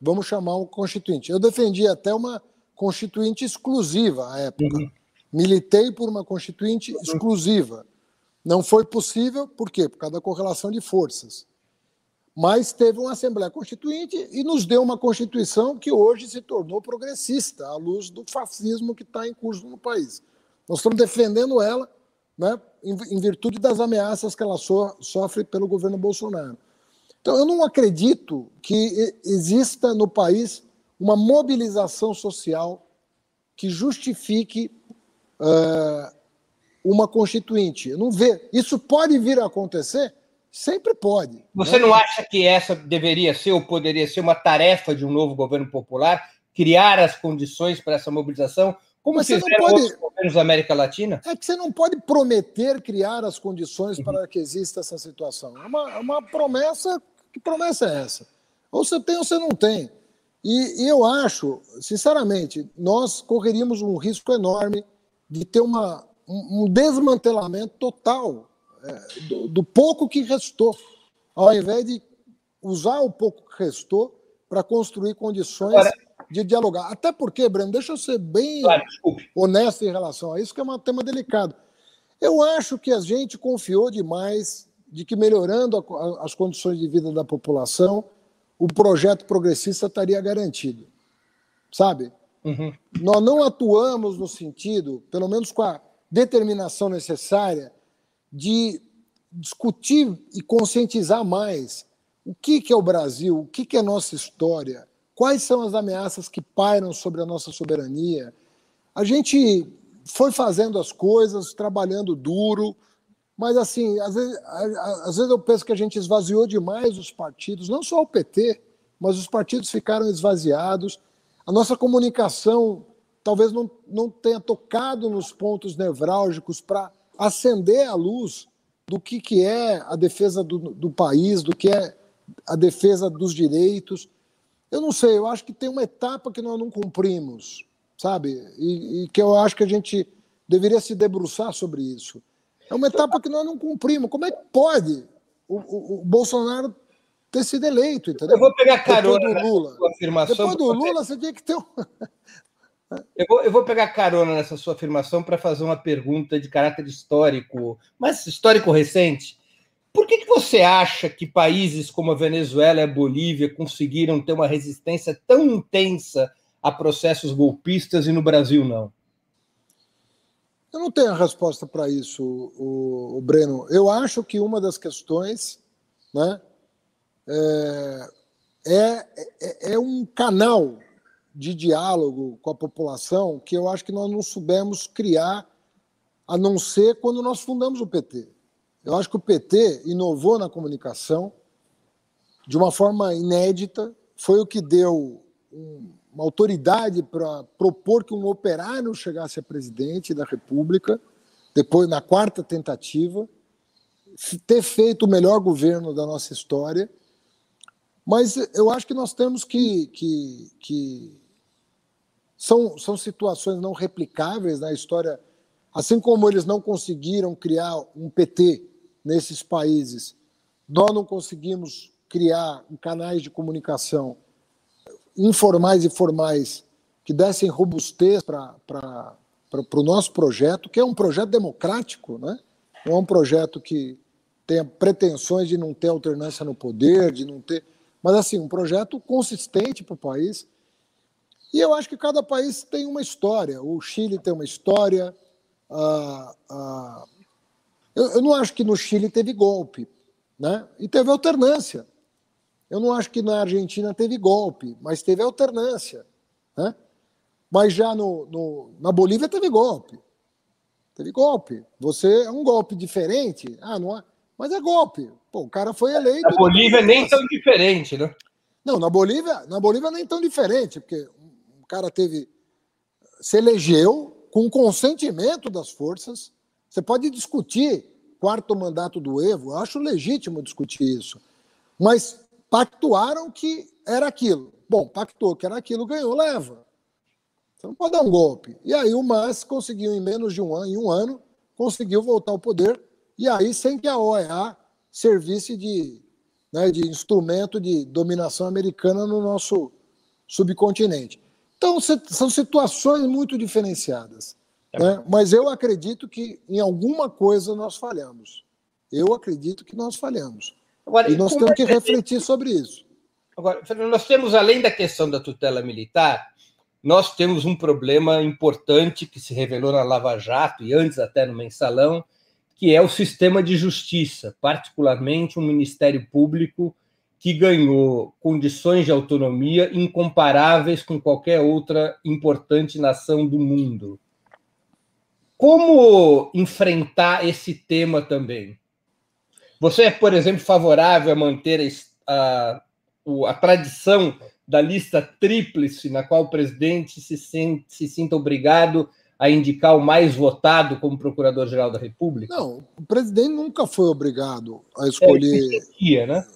vamos chamar um constituinte. Eu defendi até uma constituinte exclusiva à época. Uhum. Militei por uma constituinte uhum. exclusiva. Não foi possível, por quê? Por causa da correlação de forças. Mas teve uma Assembleia Constituinte e nos deu uma Constituição que hoje se tornou progressista, à luz do fascismo que está em curso no país. Nós estamos defendendo ela né, em, virtude das ameaças que ela so, sofre pelo governo Bolsonaro. Então, eu não acredito que exista no país uma mobilização social que justifique uh, uma constituinte. Eu não vê. Isso pode vir a acontecer? Sempre pode. Você né? não acha que essa deveria ser ou poderia ser uma tarefa de um novo governo popular? Criar as condições para essa mobilização? Como Mas fizeram pode... outros governos da América Latina? É que você não pode prometer criar as condições uhum. para que exista essa situação. É uma, é uma promessa. Que promessa é essa? Ou você tem ou você não tem. E, e, eu acho, sinceramente, nós correríamos um risco enorme de ter uma, um, um desmantelamento total é, do, do, pouco que restou, ao invés de usar o pouco que restou para construir condições Agora, de dialogar. Até porque, Breno, deixa eu ser bem claro, honesto em relação a isso, que é um tema delicado. Eu acho que a gente confiou demais de que melhorando a, as condições de vida da população, o projeto progressista estaria garantido. Sabe? Uhum. Nós não atuamos no sentido, pelo menos com a determinação necessária, de discutir e conscientizar mais o que, que é o Brasil, o que, que é nossa história, Quais são as ameaças que pairam sobre a nossa soberania? A gente foi fazendo as coisas, trabalhando duro, mas assim, às vezes, às vezes eu penso que a gente esvaziou demais os partidos, não só o PT, mas os partidos ficaram esvaziados. A nossa comunicação talvez não, não tenha tocado nos pontos nevrálgicos para acender a luz do que, que é a defesa do, do país, do que é a defesa dos direitos. Eu não sei, eu acho que tem uma etapa que nós não cumprimos, sabe? E, e, que eu acho que a gente deveria se debruçar sobre isso. É uma etapa que nós não cumprimos. Como é que pode o, o, o Bolsonaro ter sido eleito, entendeu? Eu vou pegar carona do Lula. sua afirmação. Depois do Lula, você tinha que ter um... Eu vou, eu vou pegar carona nessa sua afirmação para fazer uma pergunta de caráter histórico, mas histórico recente. Por que, que você acha que países como a Venezuela e a Bolívia conseguiram ter uma resistência tão intensa a processos golpistas e no Brasil não? Eu não tenho a resposta para isso, o, o, Breno. Eu acho que uma das questões né, é, é, é, é um canal de diálogo com a população que eu acho que nós não soubemos criar, a não ser quando nós fundamos o PT. Eu acho que o PT inovou na comunicação de uma forma inédita, foi o que deu uma autoridade para propor que um operário chegasse a presidente da República, depois, na quarta tentativa, ter feito o melhor governo da nossa história. Mas eu acho que nós temos que. que, que são, são situações não replicáveis na história. Assim como eles não conseguiram criar um PT nesses países, nós não conseguimos criar canais de comunicação informais e formais que dessem robustez para o nosso projeto, que é um projeto democrático, né? não é um projeto que tenha pretensões de não ter alternância no poder, de não ter. Mas, assim, um projeto consistente para o país. E eu acho que cada país tem uma história. O Chile tem uma história, a, eu, eu, não acho que no Chile teve golpe, né? E teve alternância. Eu não acho que na Argentina teve golpe, mas teve alternância, né? Mas já no, no, na Bolívia teve golpe. Teve golpe. Você é um golpe diferente. Ah, não, Mas é golpe. Pô, o cara foi eleito. Na Bolívia nem tão diferente, né? Não, na Bolívia, na Bolívia nem tão diferente, porque o cara teve. Se elegeu com consentimento das forças. Você pode discutir quarto mandato do Evo, eu acho legítimo discutir isso. Mas pactuaram que era aquilo. Bom, pactou que era aquilo, ganhou, leva. Você não pode dar um golpe. E aí o Mas conseguiu, em menos de um ano, em um ano, conseguiu voltar ao poder, e aí sem que a OEA servisse de, né, de instrumento de dominação americana no nosso subcontinente. Então, são situações muito diferenciadas. É. Né? Mas eu acredito que em alguma coisa nós falhamos. Eu acredito que nós falhamos. Agora, e nós temos é que refletir sobre isso. Agora, nós temos, além da questão da tutela militar, nós temos um problema importante que se revelou na Lava Jato e antes até no Mensalão, que é o sistema de justiça, particularmente um Ministério Público que ganhou condições de autonomia incomparáveis com qualquer outra importante nação do mundo. Como enfrentar esse tema também? Você é, por exemplo, favorável a manter a, a, a tradição da lista tríplice, na qual o presidente se, sente, se sinta obrigado a indicar o mais votado como procurador-geral da República? Não, o presidente nunca foi obrigado a escolher. É, né?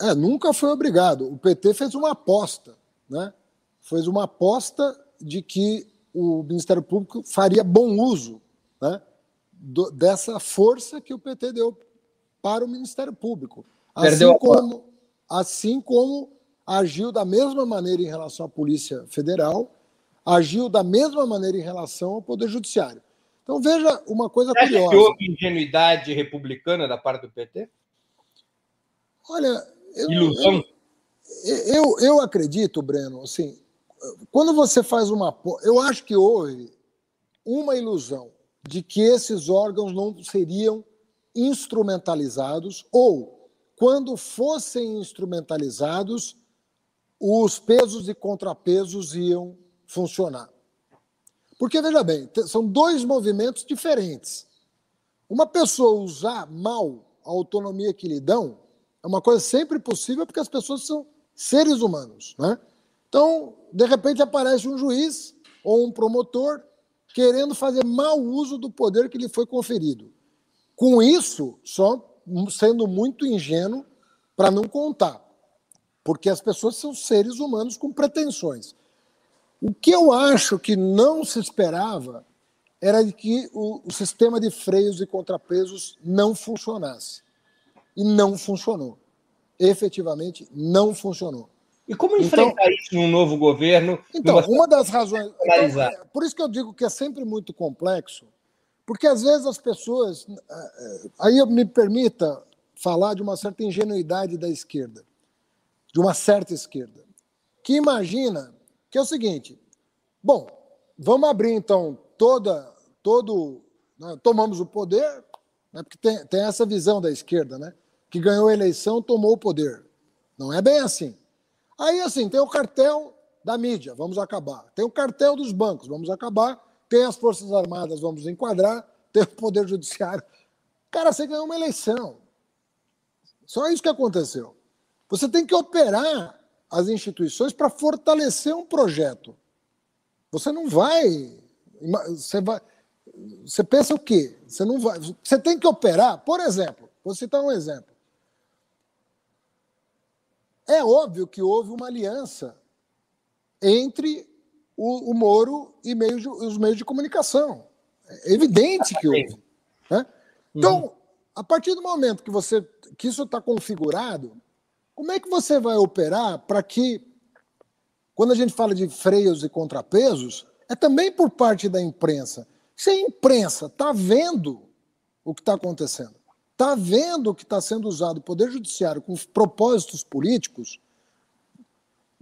é, nunca foi obrigado. O PT fez uma aposta, né? Fez uma aposta de que o Ministério Público faria bom uso né, do, dessa força que o PT deu para o Ministério Público. Assim como, assim como agiu da mesma maneira em relação à Polícia Federal, agiu da mesma maneira em relação ao Poder Judiciário. Então veja uma coisa Você curiosa. Que houve ingenuidade republicana da parte do PT? Olha, eu, ilusão. Eu, eu, eu acredito, Breno, assim, quando você faz uma. Eu acho que houve uma ilusão de que esses órgãos não seriam instrumentalizados ou, quando fossem instrumentalizados, os pesos e contrapesos iam funcionar. Porque, veja bem, são dois movimentos diferentes. Uma pessoa usar mal a autonomia que lhe dão é uma coisa sempre possível porque as pessoas são seres humanos. Né? Então, de repente aparece um juiz ou um promotor querendo fazer mau uso do poder que lhe foi conferido. Com isso, só sendo muito ingênuo para não contar, porque as pessoas são seres humanos com pretensões. O que eu acho que não se esperava era de que o, o sistema de freios e contrapesos não funcionasse. E não funcionou. Efetivamente, não funcionou. E como enfrentar então, isso num novo governo? Então, uma das razões. Então, é, por isso que eu digo que é sempre muito complexo, porque às vezes as pessoas. É, é, aí me permita falar de uma certa ingenuidade da esquerda, de uma certa esquerda, que imagina que é o seguinte: bom, vamos abrir então toda. todo né, Tomamos o poder, né, porque tem, tem essa visão da esquerda, né? Que ganhou a eleição, tomou o poder. Não é bem assim. Aí, assim, tem o cartel da mídia, vamos acabar. Tem o cartel dos bancos, vamos acabar. Tem as Forças Armadas, vamos enquadrar. Tem o Poder Judiciário. Cara, você ganhou uma eleição. Só isso que aconteceu. Você tem que operar as instituições para fortalecer um projeto. Você não vai. Você vai. Você pensa o quê? Você não vai. Você tem que operar, por exemplo, vou citar um exemplo. É óbvio que houve uma aliança entre o, o Moro e meio de, os meios de comunicação. É evidente que houve. Né? Então, uhum. a partir do momento que você que isso está configurado, como é que você vai operar para que, quando a gente fala de freios e contrapesos, é também por parte da imprensa. Se a imprensa está vendo o que está acontecendo, está vendo que está sendo usado o Poder Judiciário com propósitos políticos,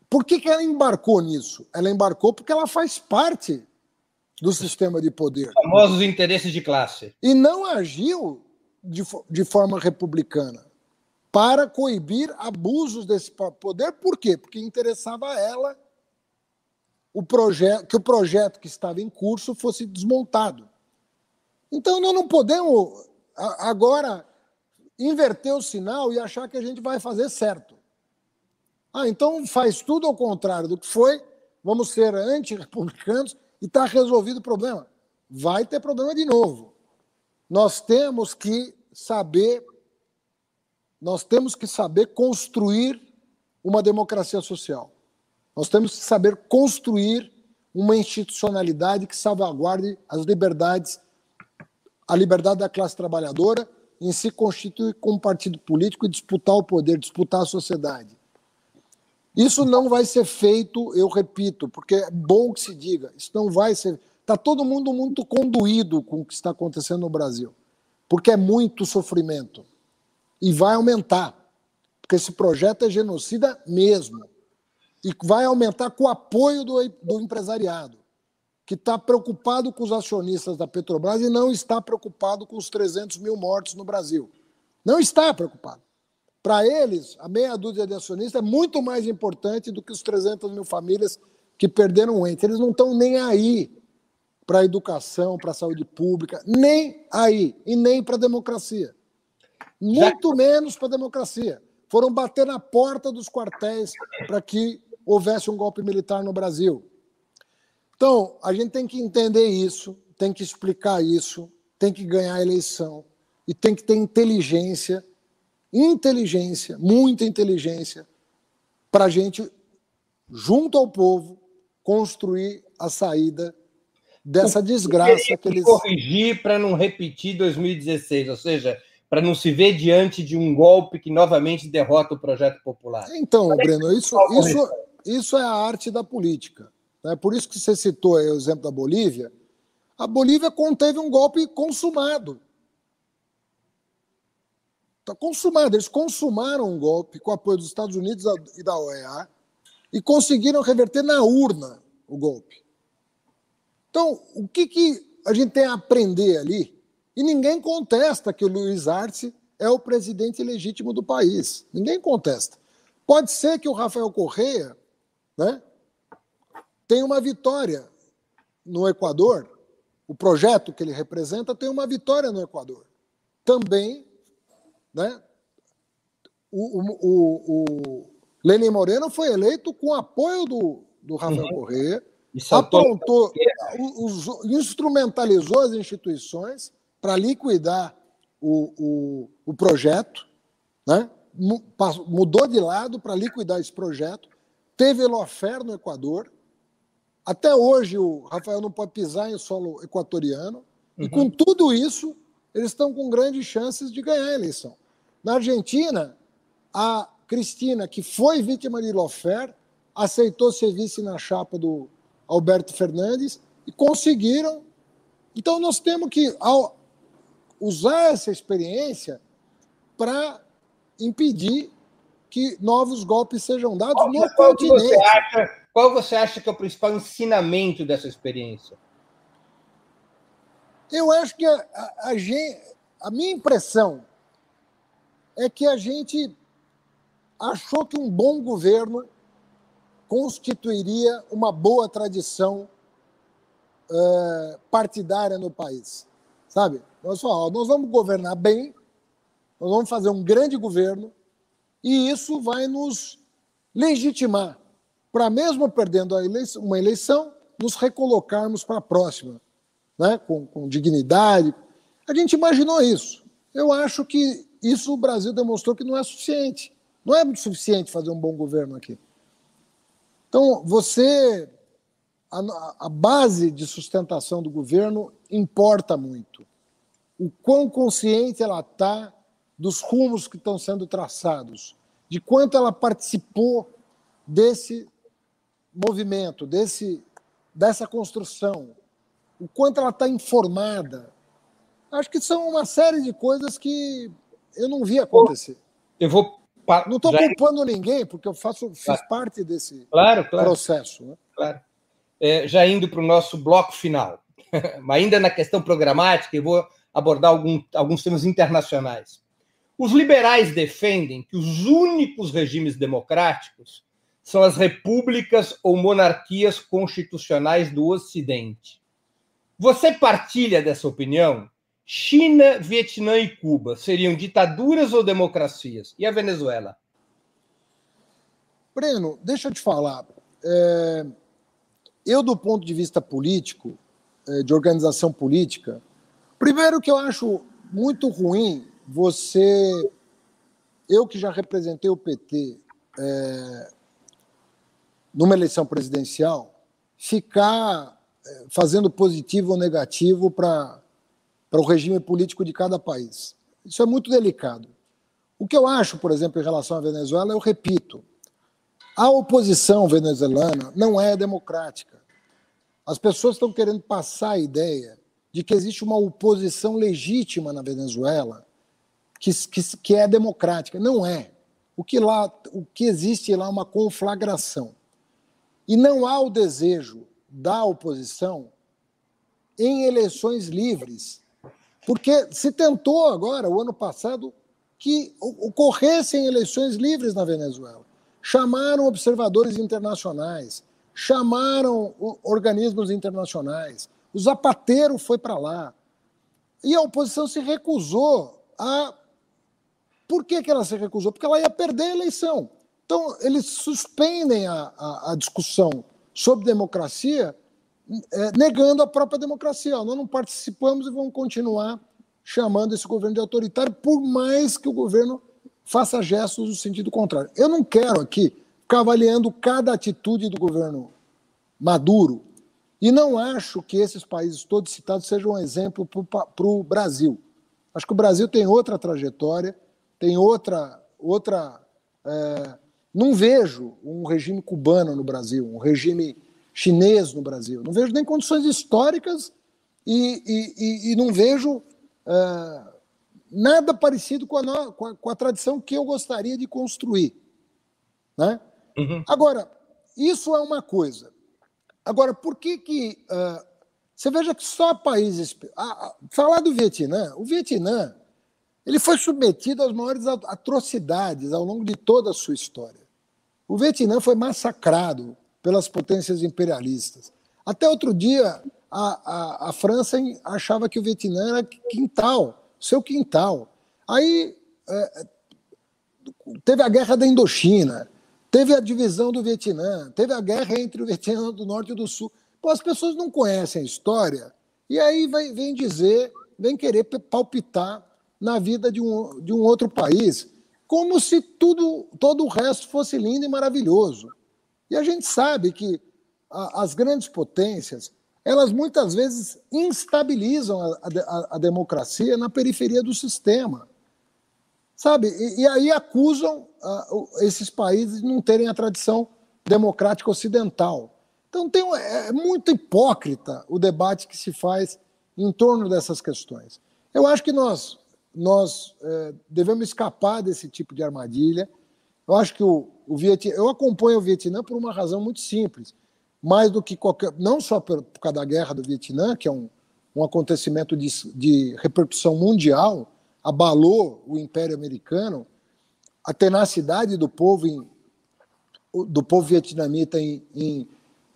por que, que ela embarcou nisso? Ela embarcou porque ela faz parte do sistema de poder. Os famosos interesses de classe. E não agiu de, de forma republicana para coibir abusos desse poder. Por quê? Porque interessava a ela o projeto, que o projeto que estava em curso fosse desmontado. Então nós não podemos agora inverter o sinal e achar que a gente vai fazer certo. Ah, então faz tudo ao contrário do que foi, vamos ser anti-republicanos e está resolvido o problema. Vai ter problema de novo. Nós temos que saber, nós temos que saber construir uma democracia social. Nós temos que saber construir uma institucionalidade que salvaguarde as liberdades, a liberdade da classe trabalhadora em se constituir como partido político e disputar o poder, disputar a sociedade. Isso não vai ser feito, eu repito, porque é bom que se diga, isso não vai ser. Está todo mundo muito conduído com o que está acontecendo no Brasil, porque é muito sofrimento. E vai aumentar, porque esse projeto é genocida mesmo. E vai aumentar com o apoio do, do empresariado, que está preocupado com os acionistas da Petrobras e não está preocupado com os 300 mil mortos no Brasil. Não está preocupado. Para eles, a meia dúzia de acionistas é muito mais importante do que os 300 mil famílias que perderam o ente. Eles não estão nem aí para a educação, para a saúde pública, nem aí, e nem para a democracia. Muito Já... menos para a democracia. Foram bater na porta dos quartéis para que houvesse um golpe militar no Brasil. Então, a gente tem que entender isso, tem que explicar isso, tem que ganhar a eleição e tem que ter inteligência inteligência, muita inteligência, para a gente, junto ao povo, construir a saída dessa desgraça que eles. Corrigir para não repetir 2016, ou seja, para não se ver diante de um golpe que novamente derrota o projeto popular. Então, Breno, isso, isso, isso é a arte da política. Né? Por isso que você citou o exemplo da Bolívia. A Bolívia conteve um golpe consumado. Está consumado. Eles consumaram um golpe com o apoio dos Estados Unidos e da OEA e conseguiram reverter na urna o golpe. Então, o que, que a gente tem a aprender ali? E ninguém contesta que o Luiz Arce é o presidente legítimo do país. Ninguém contesta. Pode ser que o Rafael Correia né, tenha uma vitória no Equador. O projeto que ele representa tem uma vitória no Equador. Também né? O, o, o, o Lenin Moreno foi eleito com apoio do, do Rafael uhum. Corrêa, aprontou, os, instrumentalizou as instituições para liquidar o, o, o projeto, né? mudou de lado para liquidar esse projeto, teve Lofer no Equador. Até hoje o Rafael não pode pisar em solo equatoriano. Uhum. E com tudo isso, eles estão com grandes chances de ganhar a eleição. Na Argentina, a Cristina, que foi vítima de Lofer, aceitou ser vice na chapa do Alberto Fernandes e conseguiram. Então, nós temos que usar essa experiência para impedir que novos golpes sejam dados qual, no qual continente. Você acha, qual você acha que é o principal ensinamento dessa experiência? Eu acho que a, a, a, a minha impressão é que a gente achou que um bom governo constituiria uma boa tradição uh, partidária no país. Sabe? Nós, nós vamos governar bem, nós vamos fazer um grande governo, e isso vai nos legitimar para, mesmo perdendo eleição, uma eleição, nos recolocarmos para a próxima, né? com, com dignidade. A gente imaginou isso. Eu acho que isso o Brasil demonstrou que não é suficiente. Não é suficiente fazer um bom governo aqui. Então, você. A, a base de sustentação do governo importa muito. O quão consciente ela está dos rumos que estão sendo traçados, de quanto ela participou desse movimento, desse, dessa construção, o quanto ela está informada. Acho que são uma série de coisas que eu não vi acontecer. Eu vou. Não estou culpando ninguém, porque eu faço, fiz claro. parte desse claro, claro. processo. Né? Claro. É, já indo para o nosso bloco final, ainda na questão programática, eu vou abordar algum, alguns temas internacionais. Os liberais defendem que os únicos regimes democráticos são as repúblicas ou monarquias constitucionais do Ocidente. Você partilha dessa opinião? China, Vietnã e Cuba seriam ditaduras ou democracias? E a Venezuela? Breno, deixa eu te falar. É, eu, do ponto de vista político, é, de organização política, primeiro que eu acho muito ruim você. Eu que já representei o PT é, numa eleição presidencial, ficar é, fazendo positivo ou negativo para o regime político de cada país. Isso é muito delicado. O que eu acho, por exemplo, em relação à Venezuela, eu repito, a oposição venezuelana não é democrática. As pessoas estão querendo passar a ideia de que existe uma oposição legítima na Venezuela que, que, que é democrática. Não é. O que, lá, o que existe lá é uma conflagração. E não há o desejo da oposição em eleições livres. Porque se tentou agora, o ano passado, que ocorressem eleições livres na Venezuela. Chamaram observadores internacionais, chamaram organismos internacionais. O Zapatero foi para lá. E a oposição se recusou a. Por que, que ela se recusou? Porque ela ia perder a eleição. Então, eles suspendem a, a, a discussão sobre democracia, é, negando a própria democracia. Nós não participamos e vamos continuar chamando esse governo de autoritário, por mais que o governo faça gestos no sentido contrário. Eu não quero aqui ficar avaliando cada atitude do governo Maduro e não acho que esses países todos citados sejam um exemplo para o Brasil. Acho que o Brasil tem outra trajetória, tem outra. outra é, não vejo um regime cubano no Brasil, um regime chinês no Brasil. Não vejo nem condições históricas e, e, e não vejo é, nada parecido com a, com, a, com a, tradição que eu gostaria de construir. Né? Uhum. Agora, isso é uma coisa. Agora, por que que... Uh, você veja que só países... Ah, falar do Vietnã, o Vietnã ele foi submetido às maiores atrocidades ao longo de toda a sua história. O Vietnã foi massacrado pelas potências imperialistas. Até outro dia, a, a, a França achava que o Vietnã era quintal, seu quintal. Aí é, teve a guerra da Indochina, teve a divisão do Vietnã, teve a guerra entre o Vietnã do Norte e do Sul. Pô, as pessoas não conhecem a história e aí vai, vem dizer, vem querer palpitar na vida de um, de um outro país, como se tudo, todo o resto fosse lindo e maravilhoso. E a gente sabe que a, as grandes potências elas muitas vezes instabilizam a, a, a democracia na periferia do sistema. Sabe? E, e aí acusam esses países de não terem a tradição democrática ocidental. Então tem, é, é muito hipócrita o debate que se faz em torno dessas questões. Eu acho que nós, nós é, devemos escapar desse tipo de armadilha. Eu acho que o, o Vietnã, eu acompanho o Vietnã por uma razão muito simples mais do que qualquer. Não só por, por causa da guerra do Vietnã, que é um, um acontecimento de, de repercussão mundial, abalou o Império Americano, a tenacidade do povo, em, do povo vietnamita em, em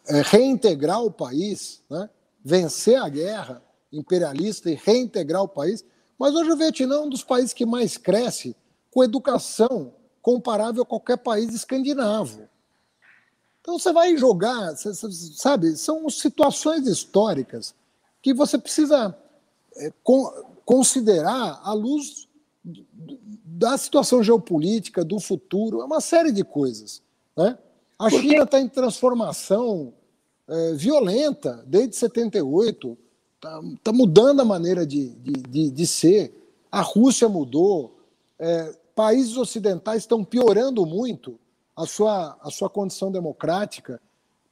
é, reintegrar o país, né? vencer a guerra imperialista e reintegrar o país. Mas hoje o Vietnã é um dos países que mais cresce com educação comparável a qualquer país escandinavo. Então você vai jogar, você, sabe? São situações históricas que você precisa é, con considerar à luz da situação geopolítica, do futuro, é uma série de coisas. Né? A. China está em transformação é, violenta desde 78, está tá mudando a maneira de, de, de, de, ser. A Rússia mudou, é, países ocidentais estão piorando muito a sua, a sua condição democrática.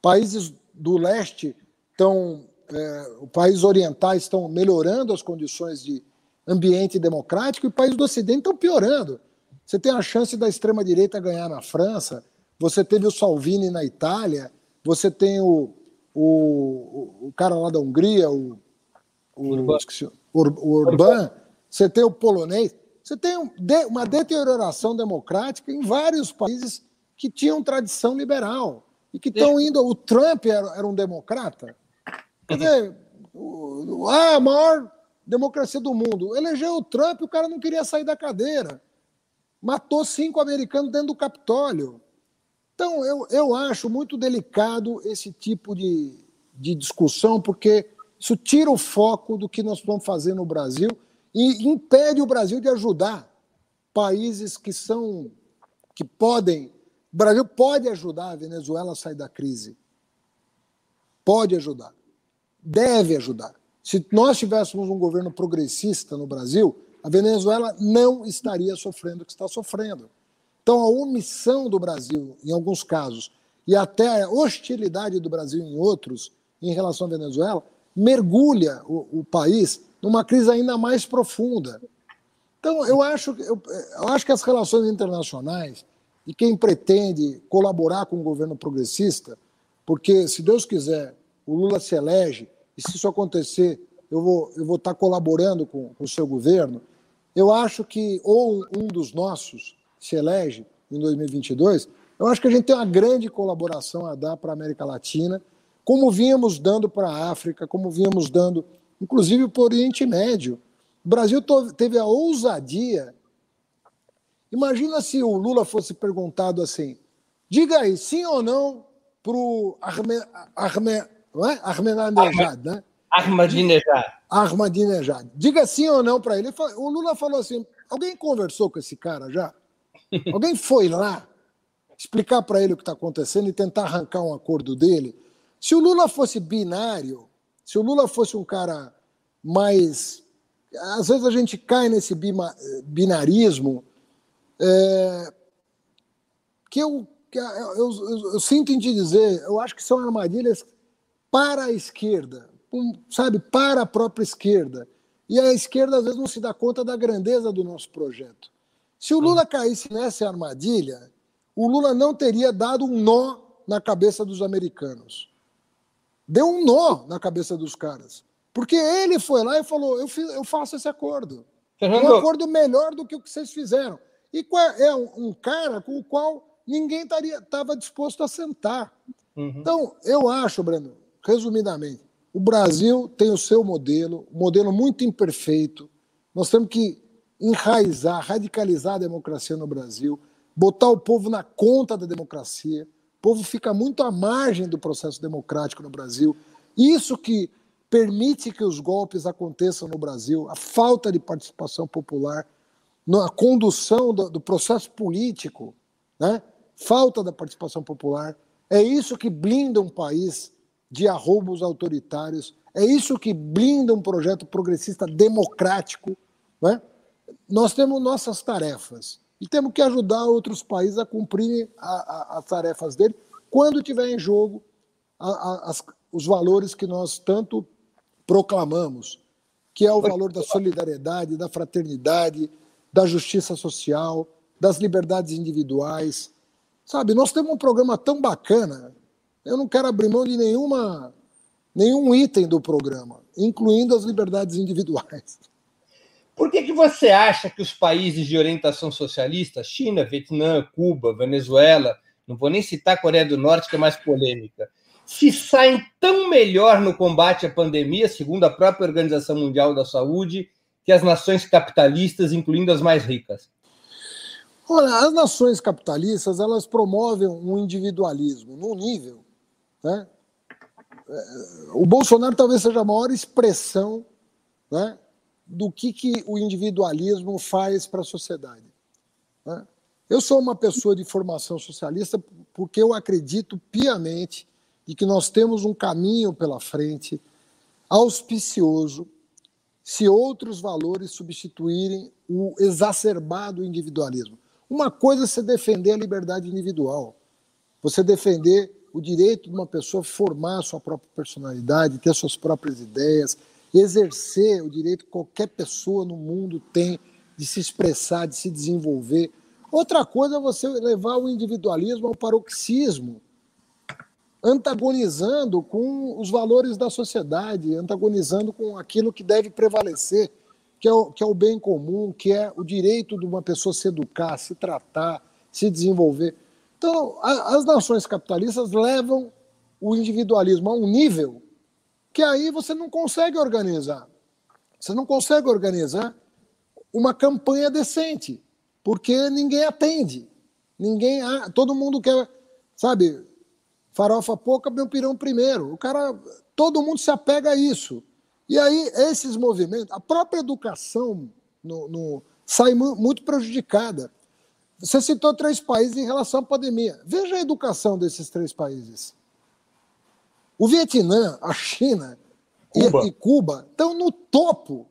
Países do leste estão, é, países orientais estão melhorando as condições de ambiente democrático e países do ocidente estão piorando. Você tem a chance da extrema-direita ganhar na França, você teve o Salvini na Itália, você tem o, o, o cara lá da Hungria, o, o, Urban. o Orbán, você tem o polonês, você tem uma deterioração democrática em vários países que tinham tradição liberal e que estão indo. O Trump era, era um democrata. Quer dizer, o, a maior democracia do mundo. Elegeu o Trump, o cara não queria sair da cadeira. Matou cinco americanos dentro do Capitólio. Então, eu, eu acho muito delicado esse tipo de, de discussão, porque isso tira o foco do que nós vamos fazer no Brasil e impede o Brasil de ajudar países que são que podem. O Brasil pode ajudar a Venezuela a sair da crise. Pode ajudar. Deve ajudar. Se nós tivéssemos um governo progressista no Brasil, a Venezuela não estaria sofrendo o que está sofrendo. Então, a omissão do Brasil, em alguns casos, e até a hostilidade do Brasil em outros, em relação à Venezuela, mergulha o, o país numa crise ainda mais profunda. Então, eu acho, eu, eu acho que as relações internacionais e quem pretende colaborar com o governo progressista, porque, se Deus quiser, o Lula se elege, e se isso acontecer, eu vou, eu vou estar colaborando com, com o seu governo, eu acho que, ou um dos nossos se elege em 2022, eu acho que a gente tem uma grande colaboração a dar para a América Latina, como vínhamos dando para a África, como vínhamos dando, inclusive, para o Oriente Médio. O Brasil teve a ousadia. Imagina se o Lula fosse perguntado assim: diga aí, sim ou não para o Arme, é? Né? Ahmadinejad. Ahmadinejad. Diga sim ou não para ele. O Lula falou assim: alguém conversou com esse cara já? Alguém foi lá explicar para ele o que está acontecendo e tentar arrancar um acordo dele? Se o Lula fosse binário, se o Lula fosse um cara mais às vezes a gente cai nesse binarismo é, que, eu, que eu, eu, eu, sinto em te dizer, eu acho que são armadilhas para a esquerda, sabe, para a própria esquerda. E a esquerda às vezes não se dá conta da grandeza do nosso projeto. Se o Lula caísse nessa armadilha, o Lula não teria dado um nó na cabeça dos americanos. Deu um nó na cabeça dos caras. Porque ele foi lá e falou: eu, fiz, eu faço esse acordo. Fernando. Um acordo melhor do que o que vocês fizeram. E é um, cara com o qual ninguém estava disposto a sentar. Uhum. Então, eu acho, Breno, resumidamente, o Brasil tem o seu modelo, um modelo muito imperfeito. Nós temos que enraizar, radicalizar a democracia no Brasil, botar o povo na conta da democracia. Povo fica muito à margem do processo democrático no Brasil. Isso que permite que os golpes aconteçam no Brasil, a falta de participação popular, na condução do, do processo político, né? falta da participação popular. É isso que blinda um país de arroubos autoritários, é isso que blinda um projeto progressista democrático. Né? Nós temos nossas tarefas e temos que ajudar outros países a cumprirem as tarefas dele quando tiver em jogo a, a, as, os valores que nós tanto proclamamos, que é o valor da solidariedade, da fraternidade, da justiça social, das liberdades individuais. Sabe, nós temos um programa tão bacana, eu não quero abrir mão de nenhuma, nenhum item do programa, incluindo as liberdades individuais. Por que, que você acha que os países de orientação socialista, China, Vietnã, Cuba, Venezuela, não vou nem citar a Coreia do Norte, que é mais polêmica, se saem tão melhor no combate à pandemia, segundo a própria Organização Mundial da Saúde, que as nações capitalistas, incluindo as mais ricas? Olha, as nações capitalistas elas promovem um individualismo num nível, né? É, o Bolsonaro talvez seja a maior expressão né, do que, que o individualismo faz para a sociedade. Né? Eu sou uma pessoa de formação socialista porque eu acredito piamente de que nós temos um caminho pela frente auspicioso se outros valores substituírem o exacerbado individualismo. Uma coisa é você defender a liberdade individual, você defender o direito de uma pessoa formar a sua própria personalidade, ter suas próprias ideias, exercer o direito que qualquer pessoa no mundo tem de se expressar, de se desenvolver. Outra coisa é você levar o individualismo ao paroxismo, antagonizando com os valores da sociedade, antagonizando com aquilo que deve prevalecer, que é o, que é o bem comum, que é o direito de uma pessoa se educar, se tratar, se desenvolver. Então, a, as nações capitalistas levam o individualismo a um nível que aí você não consegue organizar. Você não consegue organizar uma campanha decente, porque ninguém atende. Ninguém, todo mundo quer, sabe, farofa pouca, meu pirão primeiro. O cara, todo mundo se apega a isso. E aí esses movimentos, a própria educação no, no, sai muito prejudicada. Você citou três países em relação à pandemia. Veja a educação desses três países. O Vietnã, a China Cuba. E, e Cuba estão no topo,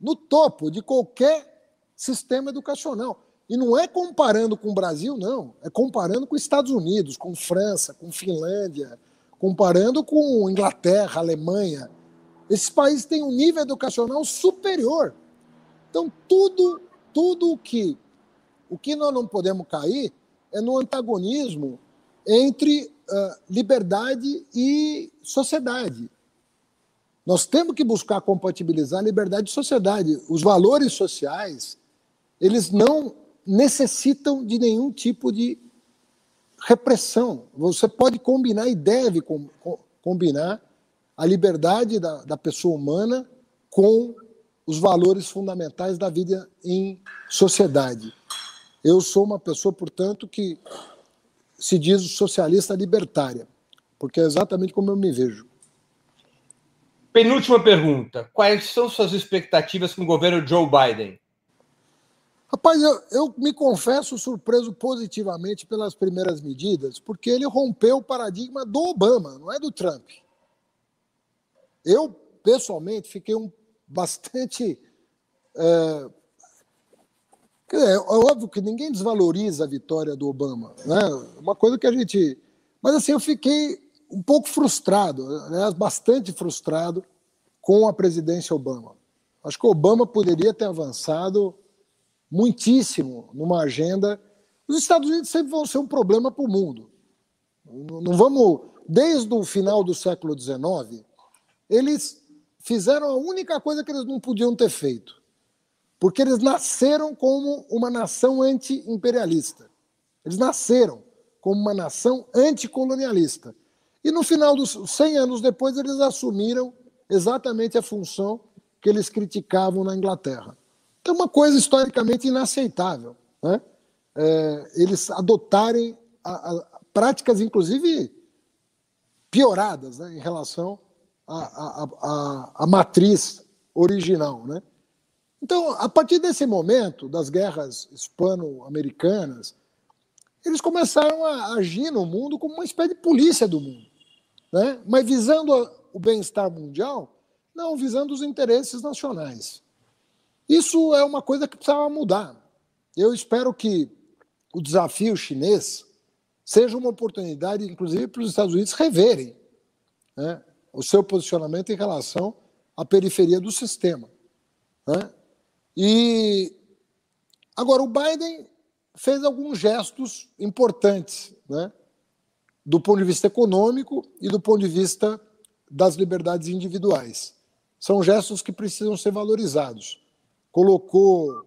no topo de qualquer sistema educacional. E não é comparando com o Brasil, não. É comparando com Estados Unidos, com França, com Finlândia, comparando com Inglaterra, Alemanha. Esses países têm um nível educacional superior. Então, tudo, tudo o que o que nós não podemos cair é no antagonismo entre uh, liberdade e sociedade. Nós temos que buscar compatibilizar liberdade e sociedade. Os valores sociais, eles não necessitam de nenhum tipo de repressão. Você pode combinar e deve com, com, combinar a liberdade da, da pessoa humana com os valores fundamentais da vida em sociedade. Eu sou uma pessoa, portanto, que se diz socialista libertária, porque é exatamente como eu me vejo. Penúltima pergunta. Quais são suas expectativas com o governo Joe Biden? Rapaz, eu, eu, me confesso surpreso positivamente pelas primeiras medidas, porque ele rompeu o paradigma do Obama, não é do Trump. Eu, pessoalmente, fiquei um, bastante. É, é, óbvio que ninguém desvaloriza a vitória do Obama, né? Uma coisa que a gente. Mas assim, eu fiquei um pouco frustrado, aliás, bastante frustrado com a presidência Obama. Acho que Obama poderia ter avançado muitíssimo numa agenda. Os Estados Unidos sempre vão ser um problema para o mundo. Não vamos. Desde o final do século XIX, eles fizeram a única coisa que eles não podiam ter feito. Porque eles nasceram como uma nação anti-imperialista. Eles nasceram como uma nação anticolonialista. E no final dos 100 anos depois, eles assumiram exatamente a função que eles criticavam na Inglaterra. Então, é uma coisa historicamente inaceitável. Né? É, eles adotarem a, a, práticas, inclusive, pioradas né, em relação à, matriz original. Né? Então, a partir desse momento, das guerras hispano-americanas, eles começaram a agir no mundo como uma espécie de polícia do mundo né? mas visando o bem-estar mundial, não visando os interesses nacionais. Isso é uma coisa que precisava mudar. Eu espero que o desafio chinês seja uma oportunidade, inclusive, para os Estados Unidos reverem né, o seu posicionamento em relação à periferia do sistema. Né? E agora o Biden fez alguns gestos importantes, né? do ponto de vista econômico e do ponto de vista das liberdades individuais. São gestos que precisam ser valorizados. Colocou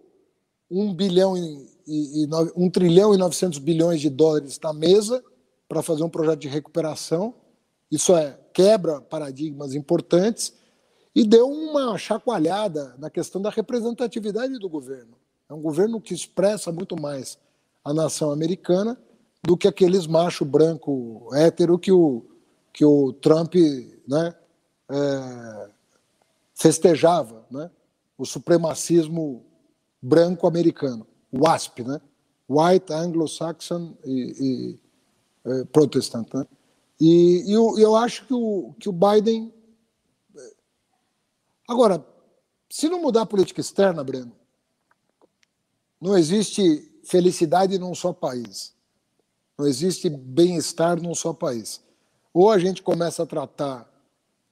um bilhão e, e, um trilhão e 900 bilhões de dólares na mesa para fazer um projeto de recuperação. Isso é quebra paradigmas importantes e deu uma chacoalhada na questão da representatividade do governo. É um governo que expressa muito mais a nação americana do que aqueles macho branco hétero que o, que o Trump né, é, festejava, né, o supremacismo branco americano, o WASP, né, White, Anglo-Saxon e, e é, Protestant. Né? E, e eu, eu acho que o, que o Biden. Agora, se não mudar a política externa, Breno, não existe felicidade num só país. Não existe bem-estar num só país. Ou a gente começa a tratar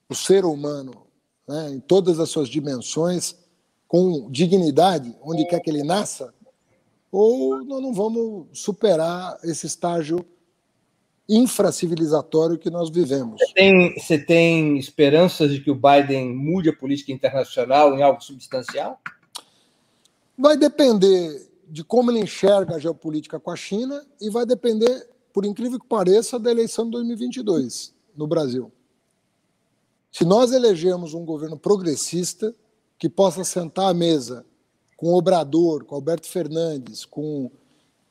o ser humano né, em todas as suas dimensões com dignidade, onde quer que ele nasça, ou nós não vamos superar esse estágio infracivilizatório que nós vivemos. Você tem, você tem esperanças de que o Biden mude a política internacional em algo substancial? Vai depender de como ele enxerga a geopolítica com a China e vai depender, por incrível que pareça, da eleição de 2022 no Brasil. Se nós elegemos um governo progressista, que possa sentar à mesa com o Obrador, com Alberto Fernandes, com,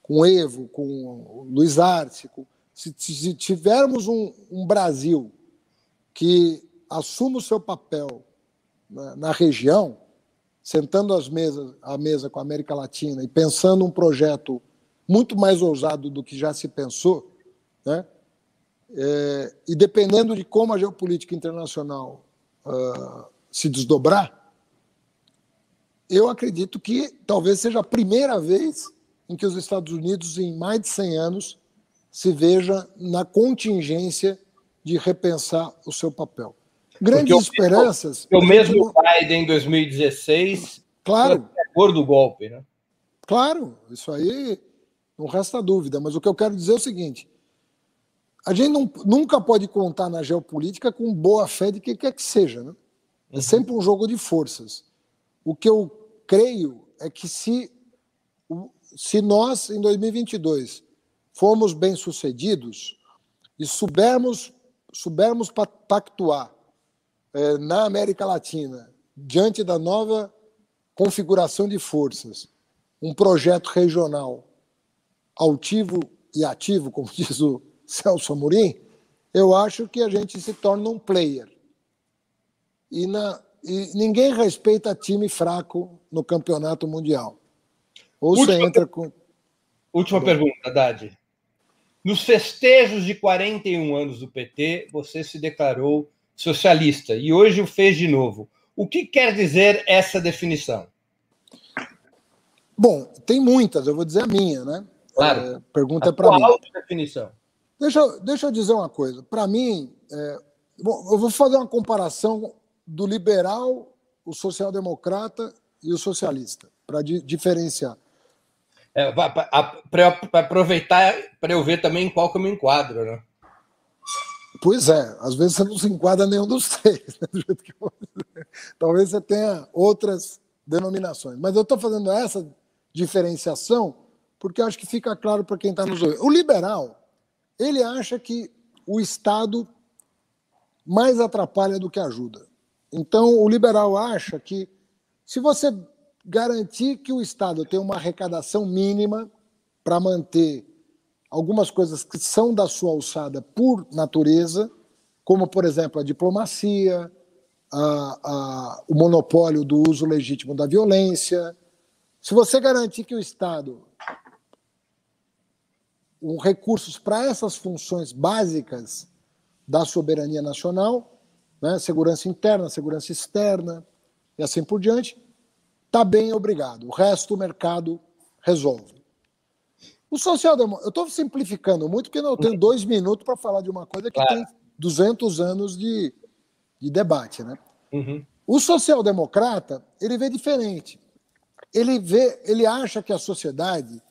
com Evo, com Luiz Arce, com, se, se, tivermos um, um, Brasil que assuma o seu papel na, na região, sentando às mesas, à mesa com a América Latina e pensando um projeto muito mais ousado do que já se pensou, né? É, e dependendo de como a geopolítica internacional uh, se desdobrar, eu acredito que talvez seja a primeira vez em que os Estados Unidos, em mais de 100 anos, se veja na contingência de repensar o seu papel. Grandes Porque esperanças. O mesmo Biden em 2016 claro, a do golpe, né? Claro, isso aí não resta dúvida. Mas o que eu quero dizer é o seguinte: a gente não, nunca pode contar na geopolítica com boa fé de que quer que seja. Né? É uhum. sempre um jogo de forças. O que eu creio é que se, se nós, em 2022, formos bem-sucedidos e soubermos, soubermos pactuar é, na América Latina, diante da nova configuração de forças, um projeto regional altivo e ativo, como diz o Celso Amorim, eu acho que a gente se torna um player. E, na, e ninguém respeita time fraco no campeonato mundial. Ou última, você entra com. Última pergunta, Haddad. Nos festejos de 41 anos do PT, você se declarou socialista e hoje o fez de novo. O que quer dizer essa definição? Bom, tem muitas, eu vou dizer a minha, né? Claro. É, pergunta para mim. definição. Deixa, deixa eu dizer uma coisa. Para mim, é, bom, eu vou fazer uma comparação do liberal, o social-democrata e o socialista, para di diferenciar. É, para aproveitar, para eu ver também em qual que eu me enquadro, né? Pois é, às vezes você não se enquadra nenhum dos três. Né? Talvez você tenha outras denominações. Mas eu estou fazendo essa diferenciação porque acho que fica claro para quem está nos ouvindo. O liberal, ele acha que o Estado mais atrapalha do que ajuda. Então, o liberal acha que se você garantir que o Estado tem uma arrecadação mínima para manter algumas coisas que são da sua alçada por natureza, como, por exemplo, a diplomacia, a, a, o monopólio do uso legítimo da violência. Se você garantir que o Estado um, recursos para essas funções básicas da soberania nacional, né, segurança interna, segurança externa e assim por diante, está bem, obrigado. O resto o mercado resolve. O social-democrata, eu estou simplificando muito, porque eu tenho dois minutos para falar de uma coisa que claro. tem 200 anos de, de debate. Né? Uhum. O social-democrata, ele vê diferente. Ele, vê, ele acha que a sociedade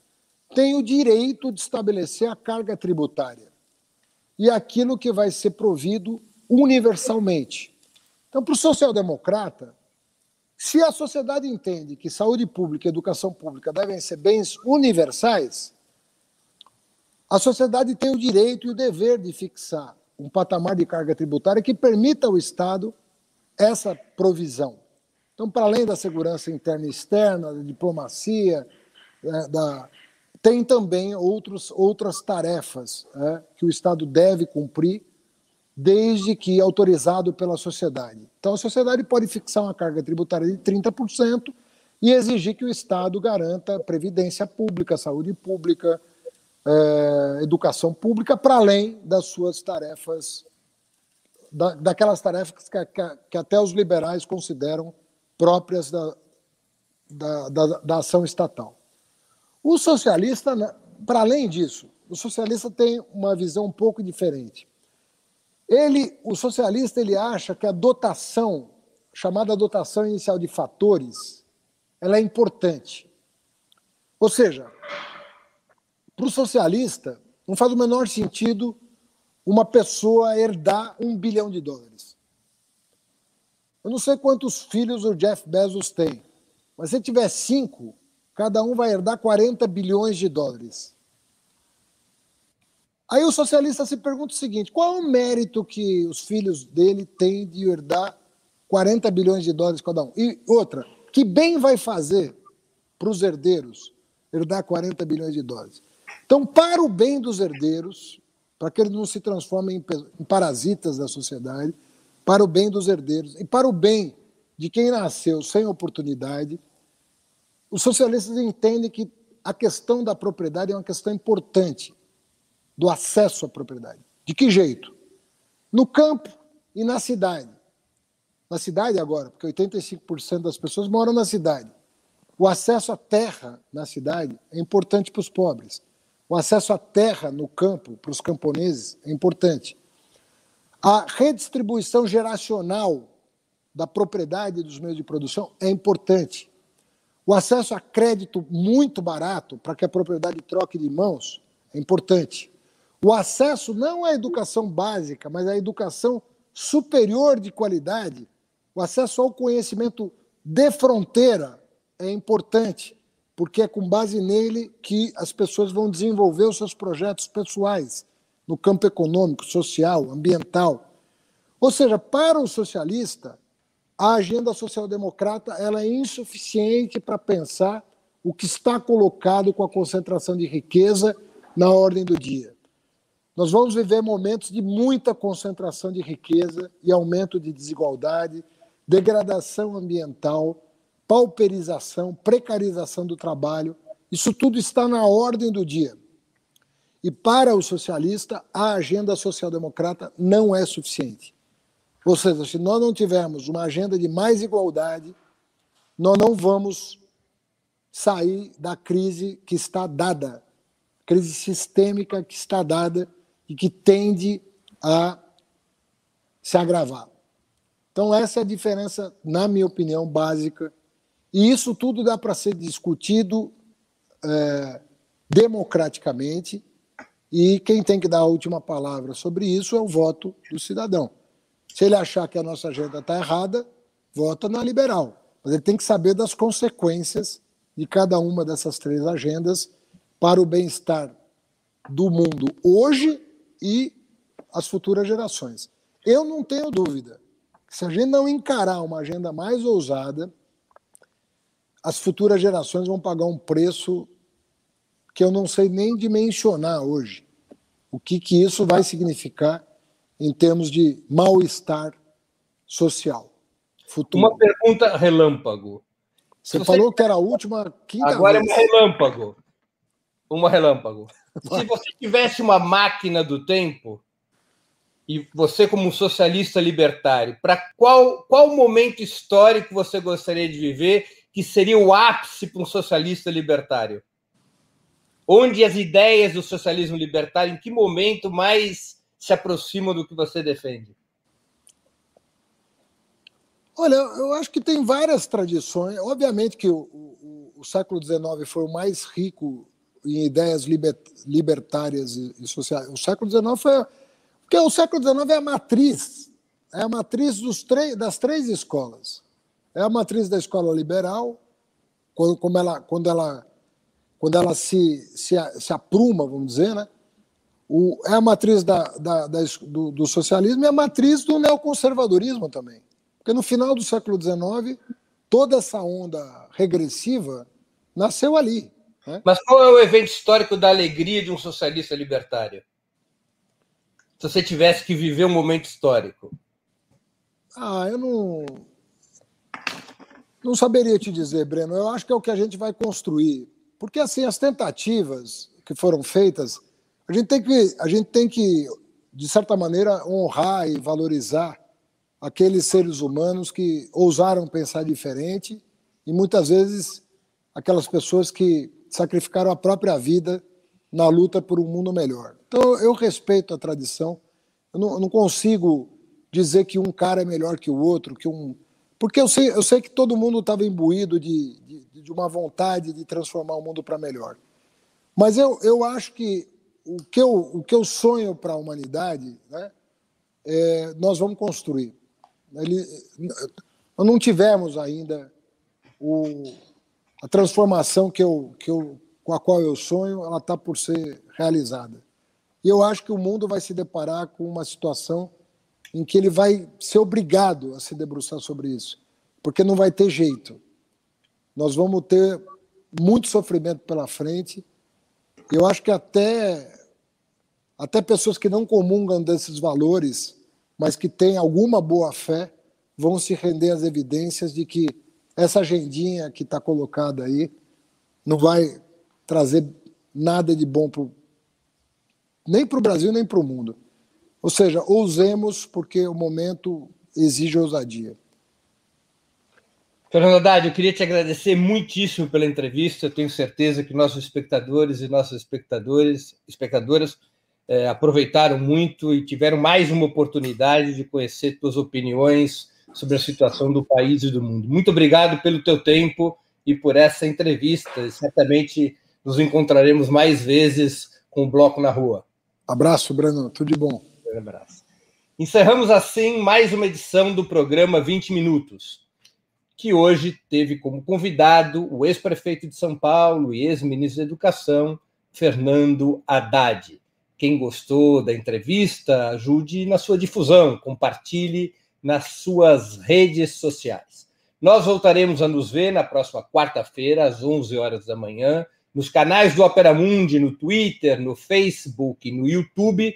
tem o direito de estabelecer a carga tributária e aquilo que vai ser provido universalmente. Então, para o social-democrata, se a sociedade entende que saúde pública e educação pública devem ser bens universais, a sociedade tem o direito e o dever de fixar um patamar de carga tributária que permita ao Estado essa provisão. Então, para além da segurança interna e externa, da diplomacia, né, da, tem também outros, outras tarefas é, que o Estado deve cumprir, desde que autorizado pela sociedade. Então, a sociedade pode fixar uma carga tributária de 30% e exigir que o Estado garanta previdência pública, saúde pública, é, educação pública, para além das suas tarefas, da, daquelas tarefas que, que, que, até os liberais consideram próprias da, da, da, da ação estatal. O socialista, né, para além disso, o socialista tem uma visão um pouco diferente. Ele, o socialista, ele acha que a dotação, chamada dotação inicial de fatores, ela é importante. Ou seja, para o socialista, não faz o menor sentido uma pessoa herdar um bilhão de dólares. Eu não sei quantos filhos o Jeff Bezos tem, mas se tiver cinco, cada um vai herdar 40 bilhões de dólares. Aí o socialista se pergunta o seguinte: qual é o mérito que os filhos dele têm de herdar 40 bilhões de dólares cada um. E outra, que bem vai fazer para os herdeiros herdar 40 bilhões de dólares? Então, para o bem dos herdeiros, para que eles não se transformem em parasitas da sociedade, para o bem dos herdeiros e para o bem de quem nasceu sem oportunidade, os socialistas entendem que a questão da propriedade é uma questão importante, do acesso à propriedade. De que jeito? No campo e na cidade. Na cidade agora, porque 85% das pessoas moram na cidade. O acesso à terra na cidade é importante para os pobres. O acesso à terra no campo, para os camponeses, é importante. A redistribuição geracional da propriedade dos meios de produção é importante. O acesso a crédito muito barato para que a propriedade troque de mãos é importante. O acesso não à educação básica, mas à educação superior de qualidade, o acesso ao conhecimento de fronteira é importante porque é com base nele que as pessoas vão desenvolver os seus projetos pessoais no campo econômico, social, ambiental. Ou seja, para o socialista, a agenda social-democrata ela é insuficiente para pensar o que está colocado com a concentração de riqueza na ordem do dia. Nós vamos viver momentos de muita concentração de riqueza e aumento de desigualdade, degradação ambiental, pauperização, precarização do trabalho. Isso tudo está na ordem do dia. E para o socialista, a agenda social-democrata não é suficiente. Ou seja, se nós não tivermos uma agenda de mais igualdade, nós não vamos sair da crise que está dada, crise sistêmica que está dada e que tende a se agravar. Então, essa é a diferença, na minha opinião, básica e isso tudo dá para ser discutido é, democraticamente, e quem tem que dar a última palavra sobre isso é o voto do cidadão. Se ele achar que a nossa agenda está errada, vota na liberal. Mas ele tem que saber das consequências de cada uma dessas três agendas para o bem-estar do mundo hoje e as futuras gerações. Eu não tenho dúvida que se a gente não encarar uma agenda mais ousada, as futuras gerações vão pagar um preço que eu não sei nem dimensionar hoje. O que, que isso vai significar em termos de mal-estar social futuro. Uma pergunta relâmpago. Você, você, falou que era a última quinta Agora vez. é uma relâmpago. Uma relâmpago. Se você tivesse uma máquina do tempo, e você como socialista libertário, para qual, qual momento histórico você gostaria de viver que seria o ápice para um socialista libertário? Onde as ideias do socialismo libertário, em que momento mais se aproximam do que você defende? Olha, eu acho que tem várias tradições. Obviamente que o, o, o século XIX foi o mais rico em ideias liber, libertárias e, sociais. O século XIX foi. Porque o século XIX é a matriz, é a matriz das três escolas. É a matriz da escola liberal, quando, como ela, quando ela, quando ela se, se, se apruma, vamos dizer, né? O, é a matriz da, da, da do, do, socialismo e a matriz do neoconservadorismo também. Porque no final do século XIX, toda essa onda regressiva nasceu ali. Né? Mas qual é o evento histórico da alegria de um socialista libertário? Se você tivesse que viver um momento histórico. Ah, eu não. Não saberia te dizer, Breno. Eu acho que é o que a gente vai construir. Porque, assim, as tentativas que foram feitas, a gente tem que, a gente tem que de certa maneira, honrar e valorizar aqueles seres humanos que ousaram pensar diferente e muitas vezes aquelas pessoas que sacrificaram a própria vida na luta por um mundo melhor. Então, eu respeito a tradição. Eu não, eu não consigo dizer que um cara é melhor que o outro, que um, porque eu sei, eu sei que todo mundo estava imbuído de, de, de, uma vontade de transformar o mundo para melhor. Mas eu, eu acho que o que eu, o que eu sonho para a humanidade, né, é, nós vamos construir. Ele, nós não tivemos ainda o, a transformação que eu, que eu, com a qual eu sonho, ela está por ser realizada. E eu acho que o mundo vai se deparar com uma situação em que ele vai ser obrigado a se debruçar sobre isso, porque não vai ter jeito. Nós vamos ter muito sofrimento pela frente. Eu acho que até até pessoas que não comungam desses valores, mas que têm alguma boa fé, vão se render às evidências de que essa agendinha que está colocada aí não vai trazer nada de bom pro, nem para o Brasil nem para o mundo. Ou seja, ousemos porque o momento exige ousadia. Fernando Haddad, eu queria te agradecer muitíssimo pela entrevista. Eu tenho certeza que nossos espectadores e nossas espectadores, espectadoras é, aproveitaram muito e tiveram mais uma oportunidade de conhecer tuas opiniões sobre a situação do país e do mundo. Muito obrigado pelo teu tempo e por essa entrevista. Certamente nos encontraremos mais vezes com o Bloco na Rua. Abraço, Breno. Tudo de bom. Um abraço. Encerramos assim mais uma edição do programa 20 Minutos, que hoje teve como convidado o ex-prefeito de São Paulo e ex-ministro da Educação, Fernando Haddad. Quem gostou da entrevista, ajude na sua difusão, compartilhe nas suas redes sociais. Nós voltaremos a nos ver na próxima quarta-feira, às 11 horas da manhã, nos canais do Opera Mundi, no Twitter, no Facebook, no YouTube,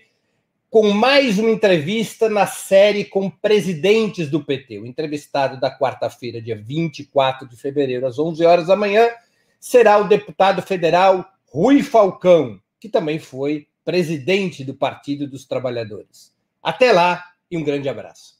com mais uma entrevista na série com presidentes do PT. O entrevistado da quarta-feira, dia 24 de fevereiro, às 11 horas da manhã, será o deputado federal Rui Falcão, que também foi presidente do Partido dos Trabalhadores. Até lá e um grande abraço.